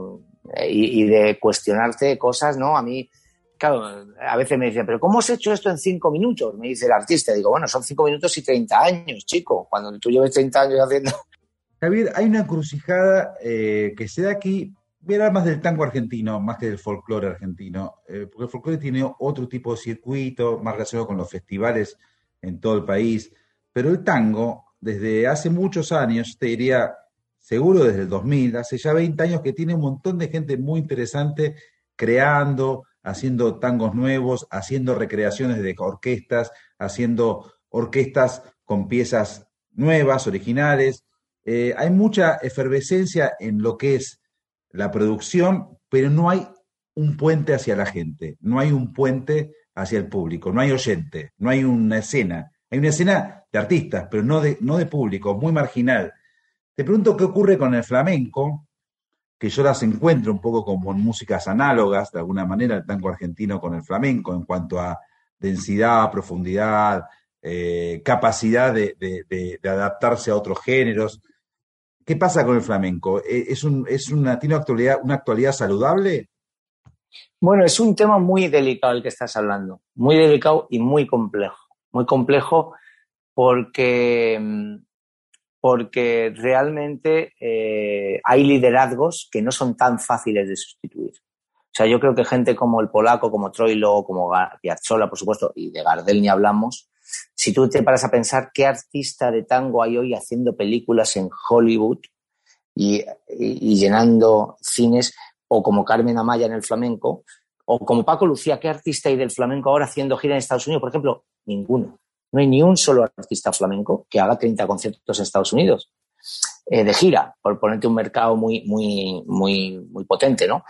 y, y, de cuestionarte cosas, ¿no? A mí, claro, a veces me dicen, pero ¿cómo has hecho esto en cinco minutos? Me dice el artista, digo, bueno, son cinco minutos y 30 años, chico, cuando tú lleves 30 años haciendo... Javier, hay una encrucijada eh, que se da aquí, voy a hablar más del tango argentino, más que del folclore argentino, eh, porque el folclore tiene otro tipo de circuito, más relacionado con los festivales en todo el país, pero el tango, desde hace muchos años, te diría, seguro desde el 2000, hace ya 20 años que tiene un montón de gente muy interesante creando, haciendo tangos nuevos, haciendo recreaciones de orquestas, haciendo orquestas con piezas nuevas, originales. Eh, hay mucha efervescencia en lo que es la producción, pero no hay un puente hacia la gente, no hay un puente hacia el público, no hay oyente, no hay una escena. Hay una escena de artistas, pero no de, no de público, muy marginal. Te pregunto qué ocurre con el flamenco, que yo las encuentro un poco como en músicas análogas, de alguna manera, el tango argentino con el flamenco, en cuanto a densidad, profundidad, eh, capacidad de, adaptarse a otros géneros. ¿Qué pasa con el flamenco? ¿Es, un, es una, ¿Tiene actualidad, una actualidad saludable? Bueno, es un tema muy delicado el que estás hablando, muy delicado y muy complejo. Muy complejo porque porque realmente eh, hay liderazgos que no son tan fáciles de sustituir. O sea, yo creo que gente como el polaco, como Troilo, como Piazzolla, por supuesto, y de Gardel ni hablamos, si tú te paras a pensar qué artista de tango hay hoy haciendo películas en Hollywood y, y llenando cines, o como Carmen Amaya en el flamenco, o como Paco Lucía, ¿qué artista hay del flamenco ahora haciendo gira en Estados Unidos? Por ejemplo, ninguno. No hay ni un solo artista flamenco que haga 30 conciertos en Estados Unidos eh, de gira, por ponerte un mercado muy, muy, muy, muy potente, ¿no?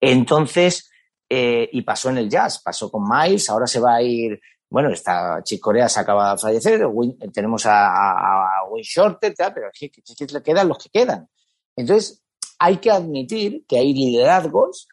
Entonces, eh, y pasó en el jazz, pasó con Miles, ahora se va a ir, bueno, esta Chick Corea se acaba de fallecer, tenemos a, a, a Win Shorter, pero ¿qué, qué, qué le quedan los que quedan? Entonces, hay que admitir que hay liderazgos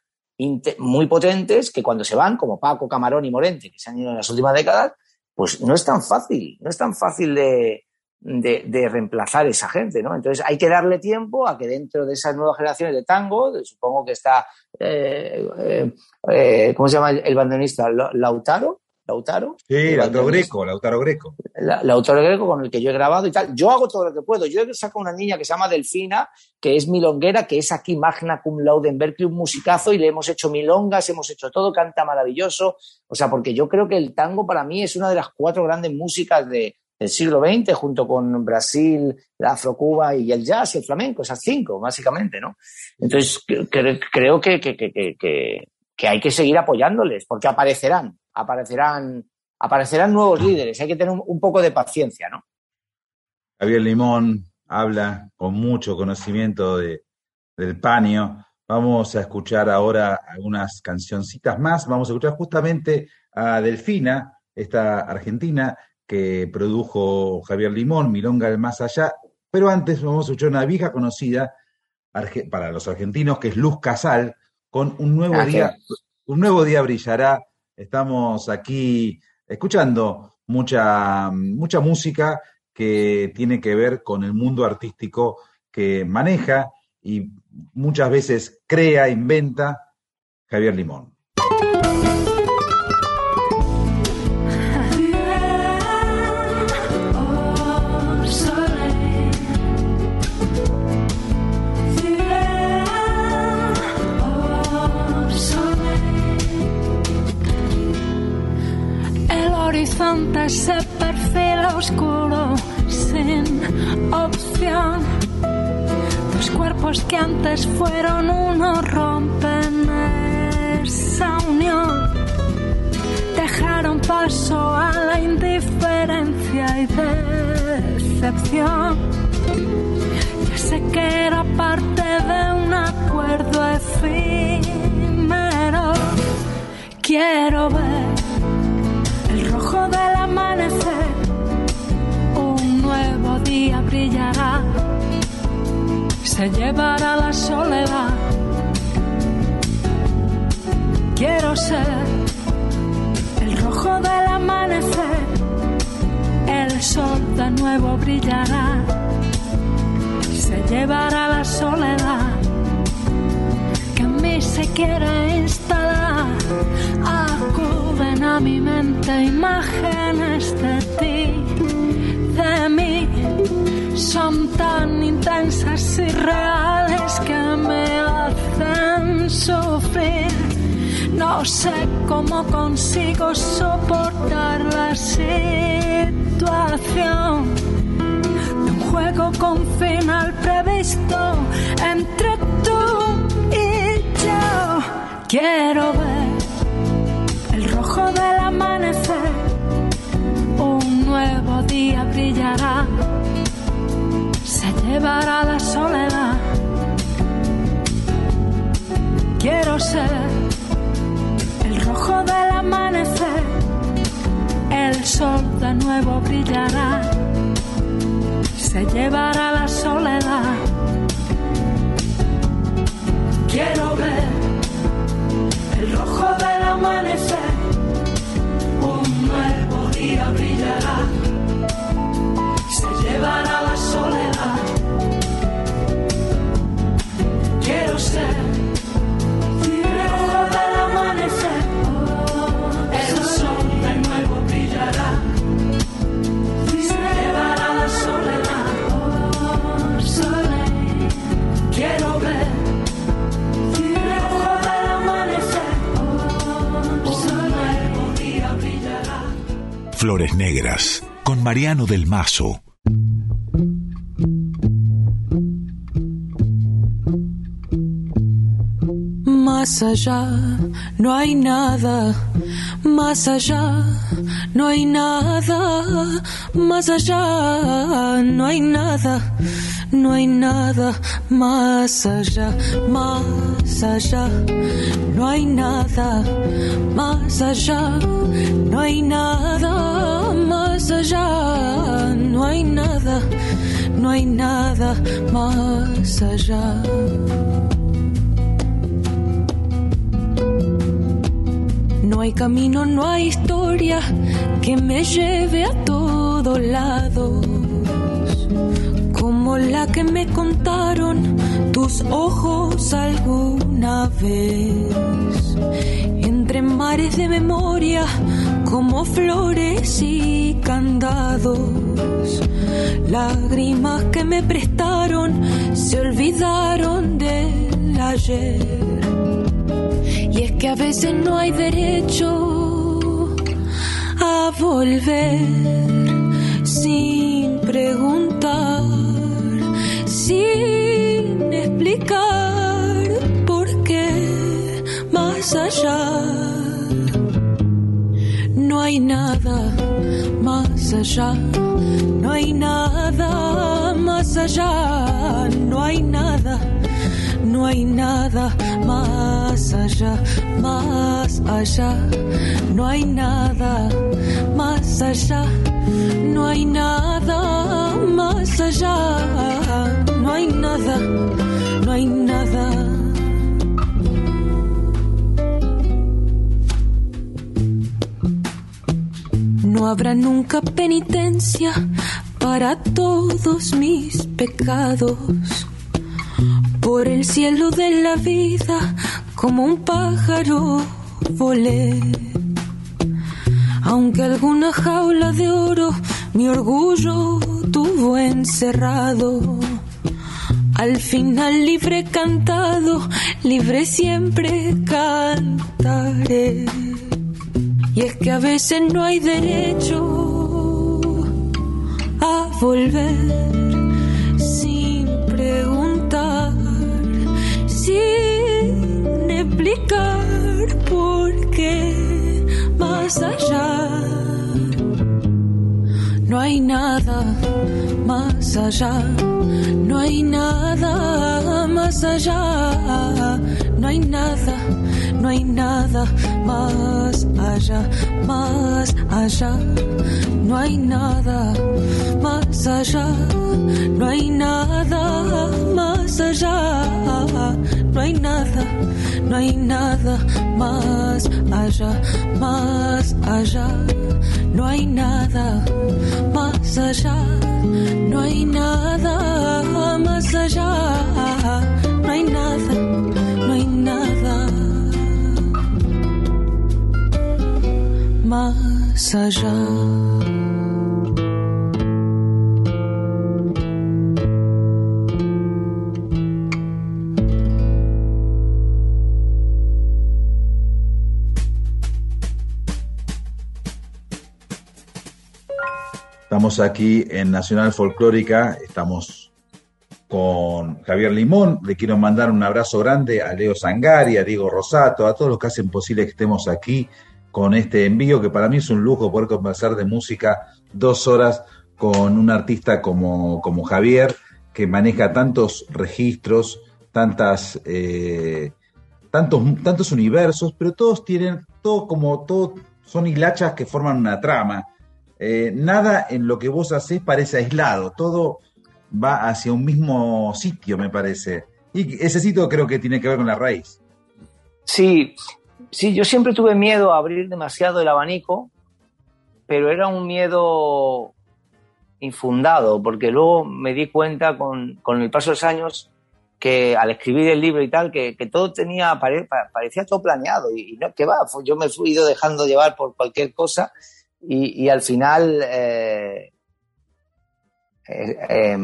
muy potentes que cuando se van, como Paco, Camarón y Morente, que se han ido en las últimas décadas, pues no es tan fácil, no es tan fácil de, de, reemplazar esa gente, ¿no? Entonces hay que darle tiempo a que dentro de esas nuevas generaciones de tango, supongo que está, eh, eh, eh, ¿cómo se llama el bandoneonista? Lautaro, Lautaro. Sí, Lautaro Greco, Lautaro Greco. La, Lautaro Greco con el que yo he grabado y tal. Yo hago todo lo que puedo. Yo saco una niña que se llama Delfina, que es milonguera, que es aquí magna cum laude en Berkeley, un musicazo, y le hemos hecho milongas, hemos hecho todo, canta maravilloso. O sea, porque yo creo que el tango para mí es una de las cuatro grandes músicas de, del siglo XX, junto con Brasil, la Afrocuba y el jazz y el flamenco, esas cinco, básicamente, ¿no? Entonces, cre creo que, que, que, que, que hay que seguir apoyándoles, porque aparecerán, aparecerán, aparecerán nuevos líderes. Hay que tener un, un poco de paciencia, ¿no? Javier Limón habla con mucho conocimiento de, del paño. Vamos a escuchar ahora algunas cancioncitas más. Vamos a escuchar justamente a Delfina, esta argentina que produjo Javier Limón, Milonga del Más Allá. Pero antes vamos a escuchar una vieja conocida para los argentinos, que es Luz Casal, con un nuevo día, un nuevo día brillará Estamos aquí escuchando mucha, mucha música que tiene que ver con el mundo artístico que maneja y muchas veces crea, inventa Javier Limón. Ese perfil oscuro sin opción. Los cuerpos que antes fueron uno rompen esa unión. Dejaron paso a la indiferencia y decepción. Ya sé que era parte de un acuerdo efímero. Quiero ver rojo del amanecer. Un nuevo día brillará se llevará la soledad. Quiero ser el rojo del amanecer, el sol de nuevo brillará, se llevará la soledad se quiere instalar. Acuden a mi mente imágenes de ti, de mí son tan intensas y reales que me hacen sufrir. No sé cómo consigo soportar la situación de un juego con final previsto Quiero ver el rojo del amanecer, un nuevo día brillará se llevará la soledad. Quiero ser el rojo del amanecer, el sol de nuevo brillará, se llevará la soledad. Quiero ver el rojo del amanecer, un nuevo día brillará, se llevará la soledad. Flores Negras, con Mariano del Mazo. Más allá no hay nada, más allá no hay nada, más allá no hay nada, no hay nada, más allá, más allá no hay nada, más allá no hay nada, más allá no hay nada, no hay nada más allá. No hay camino, no hay historia que me lleve a todos lados. Como la que me contaron tus ojos alguna vez. Entre mares de memoria, como flores y candados. Lágrimas que me prestaron se olvidaron del ayer. Y es que a veces no hay derecho a volver sin preguntar, sin explicar por qué más allá no hay nada más allá, no hay nada más allá, no hay nada no hay nada más allá, más allá, no hay nada más allá, no hay nada más allá, no hay nada, no hay nada. No habrá nunca penitencia para todos mis pecados por el cielo de la vida como un pájaro volé. Aunque alguna jaula de oro mi orgullo tuvo encerrado. Al final libre cantado, libre siempre cantaré. Y es que a veces no hay derecho volver sin preguntar, sin explicar por qué más allá. No hay nada más allá, no hay nada más allá, no hay nada, no hay nada más allá, más allá, no hay nada más allá, no hay nada más allá, no hay nada, no hay nada más allá, más allá, no hay nada más allá, no hay nada más allá, no hay nada, no hay nada más allá. Estamos aquí en Nacional Folclórica, estamos con Javier Limón. Le quiero mandar un abrazo grande a Leo Sangari, a Diego Rosato, a todos los que hacen posible que estemos aquí con este envío, que para mí es un lujo poder conversar de música dos horas con un artista como, como Javier, que maneja tantos registros, tantas, eh, tantos, tantos universos, pero todos tienen, todo como, todo son hilachas que forman una trama. Eh, nada en lo que vos haces parece aislado, todo va hacia un mismo sitio, me parece. Y ese sitio creo que tiene que ver con la raíz. Sí, sí, yo siempre tuve miedo a abrir demasiado el abanico, pero era un miedo infundado, porque luego me di cuenta con, con el paso de los años que al escribir el libro y tal, que, que todo tenía, pare, parecía todo planeado, y, y no, que va, yo me fui ido dejando llevar por cualquier cosa, y, y al final... Eh, eh, eh,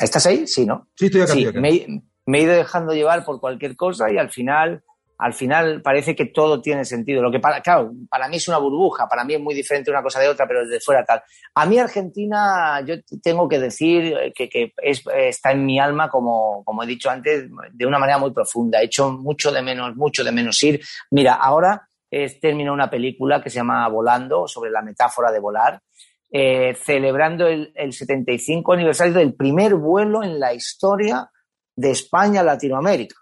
¿Estás ahí? Sí, ¿no? Sí, estoy acá. Sí, acá. me, me, he ido dejando llevar por cualquier cosa y al final, al final parece que todo tiene sentido. Lo que para, claro, para mí es una burbuja, para mí es muy diferente una cosa de otra, pero desde fuera tal. A mí Argentina, yo tengo que decir que, que es, está en mi alma, como, como he dicho antes, de una manera muy profunda. He hecho mucho de menos, mucho de menos ir. Mira, ahora es, terminó una película que se llama Volando, sobre la metáfora de volar. Eh, celebrando el, el, 75 aniversario del primer vuelo en la historia de España a Latinoamérica,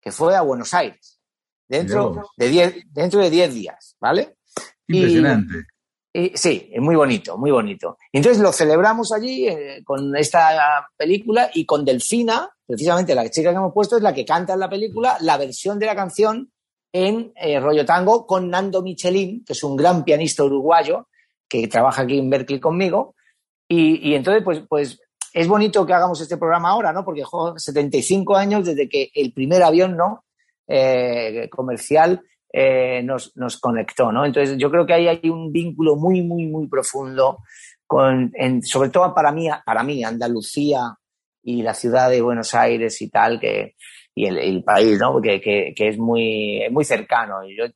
que fue a Buenos Aires, dentro de 10 dentro de diez días, ¿vale? Impresionante. Y, sí, es muy bonito, muy bonito. Entonces lo celebramos allí eh, con esta película y con Delfina, precisamente la chica que hemos puesto es la que canta en la película la versión de la canción en eh, rollo tango con Nando Michelin, que es un gran pianista uruguayo, que trabaja aquí en Berkeley conmigo. Y, y, entonces, pues, pues es bonito que hagamos este programa ahora, ¿no? Porque jo, 75 años desde que el primer avión, ¿no? Eh, comercial eh, nos, nos, conectó, ¿no? Entonces, yo creo que ahí hay un vínculo muy, muy, muy profundo con, sobre todo para mí, para mí, Andalucía y la ciudad de Buenos Aires y tal, que, y el, el país, ¿no? Que, que, que es muy, muy cercano. Y yo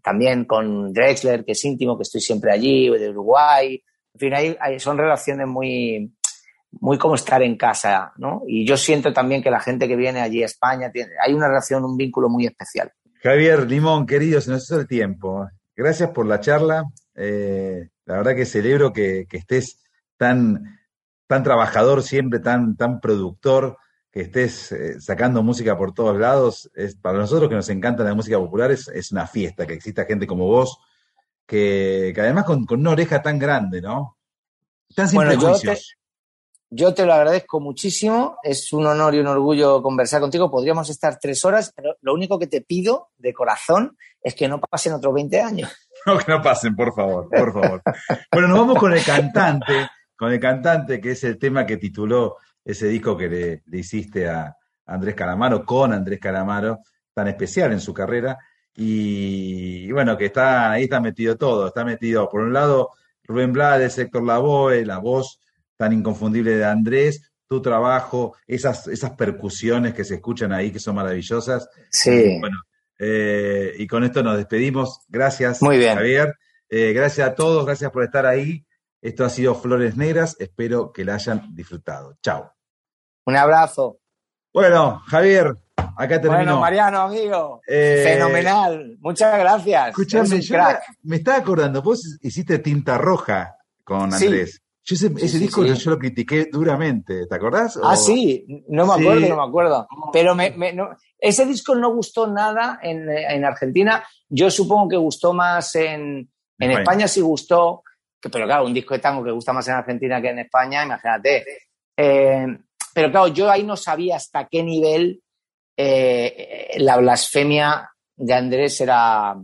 también con Drexler, que es íntimo, que estoy siempre allí, de Uruguay. En fin, hay, hay, son relaciones muy, muy como estar en casa, ¿no? Y yo siento también que la gente que viene allí a España tiene, hay una relación, un vínculo muy especial. Javier Limón, querido, se nos hizo el tiempo. Gracias por la charla. Eh, la verdad que celebro que, que estés tan, tan trabajador siempre, tan, tan productor que estés eh, sacando música por todos lados, es, para nosotros que nos encanta la música popular es, es una fiesta, que exista gente como vos, que, que además con, con, una oreja tan grande, ¿no? Tan sin bueno, yo te, yo te, lo agradezco muchísimo, es un honor y un orgullo conversar contigo, podríamos estar tres horas, pero lo único que te pido de corazón es que no pasen otros 20 años. No, que no pasen, por favor, por favor. bueno, nos vamos con el cantante, con el cantante, que es el tema que tituló ese disco que le, le, hiciste a Andrés Calamaro, con Andrés Calamaro, tan especial en su carrera. Y, y, bueno, que está ahí está metido todo. Está metido, por un lado, Rubén Blades, Héctor Lavoe, la voz tan inconfundible de Andrés, tu trabajo, esas, esas percusiones que se escuchan ahí, que son maravillosas. Sí. Y, bueno, eh, y con esto nos despedimos. Gracias, Muy bien. Javier. Eh, gracias a todos, gracias por estar ahí. Esto ha sido Flores Negras. Espero que la hayan disfrutado. Chao. Un abrazo. Bueno, Javier, acá termino. Bueno, Mariano, amigo. Eh, Fenomenal. Muchas gracias. Escuchame, yo crack. me estaba acordando, vos hiciste Tinta Roja con Sí. Andrés. Yo ese, ese sí, disco sí. yo lo critiqué duramente, ¿te acordás? Ah, sí, no me Sí. acuerdo, no me acuerdo. Pero me, me- no- ese disco no gustó nada en, en Argentina. Yo supongo que gustó más en, en. España, sí gustó. Que- pero claro, un disco de tango que gusta más en Argentina que en España, imagínate. Eh, pero claro, yo ahí no sabía hasta qué nivel eh, la blasfemia de Andrés era,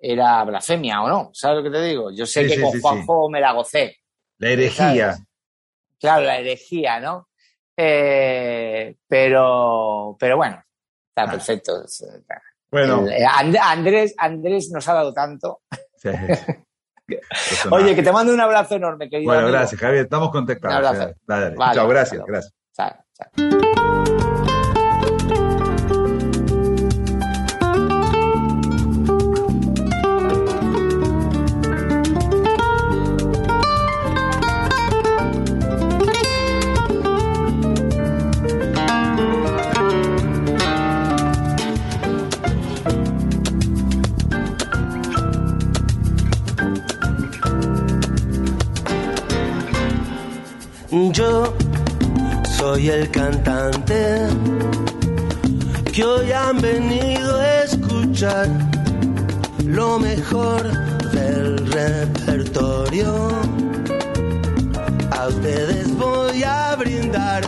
era blasfemia o no. ¿Sabes lo que te digo? Yo sé Sí, que sí, con sí, Juanjo me la gocé. La herejía. ¿sabes? Claro, la herejía, ¿no? Eh, pero, pero bueno, está Ah. perfecto. Bueno, And- Andrés, Andrés nos ha dado tanto. Eso Oye, nada. que te mando un abrazo enorme, querido. Bueno, amigo. gracias, Javier. Estamos contactados. Un abrazo. Dale, dale. Vale, Chao, gracias, gracias. Chao, chao. Yo soy el cantante que hoy han venido a escuchar lo mejor del repertorio. A ustedes voy a brindar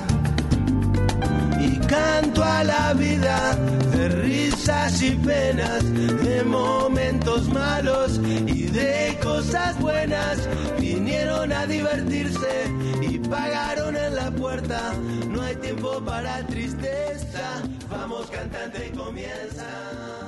canto a la vida de risas y penas, de momentos malos y de cosas buenas. Vinieron a divertirse y pagaron en la puerta. No hay tiempo para tristeza. Vamos cantante, comienza.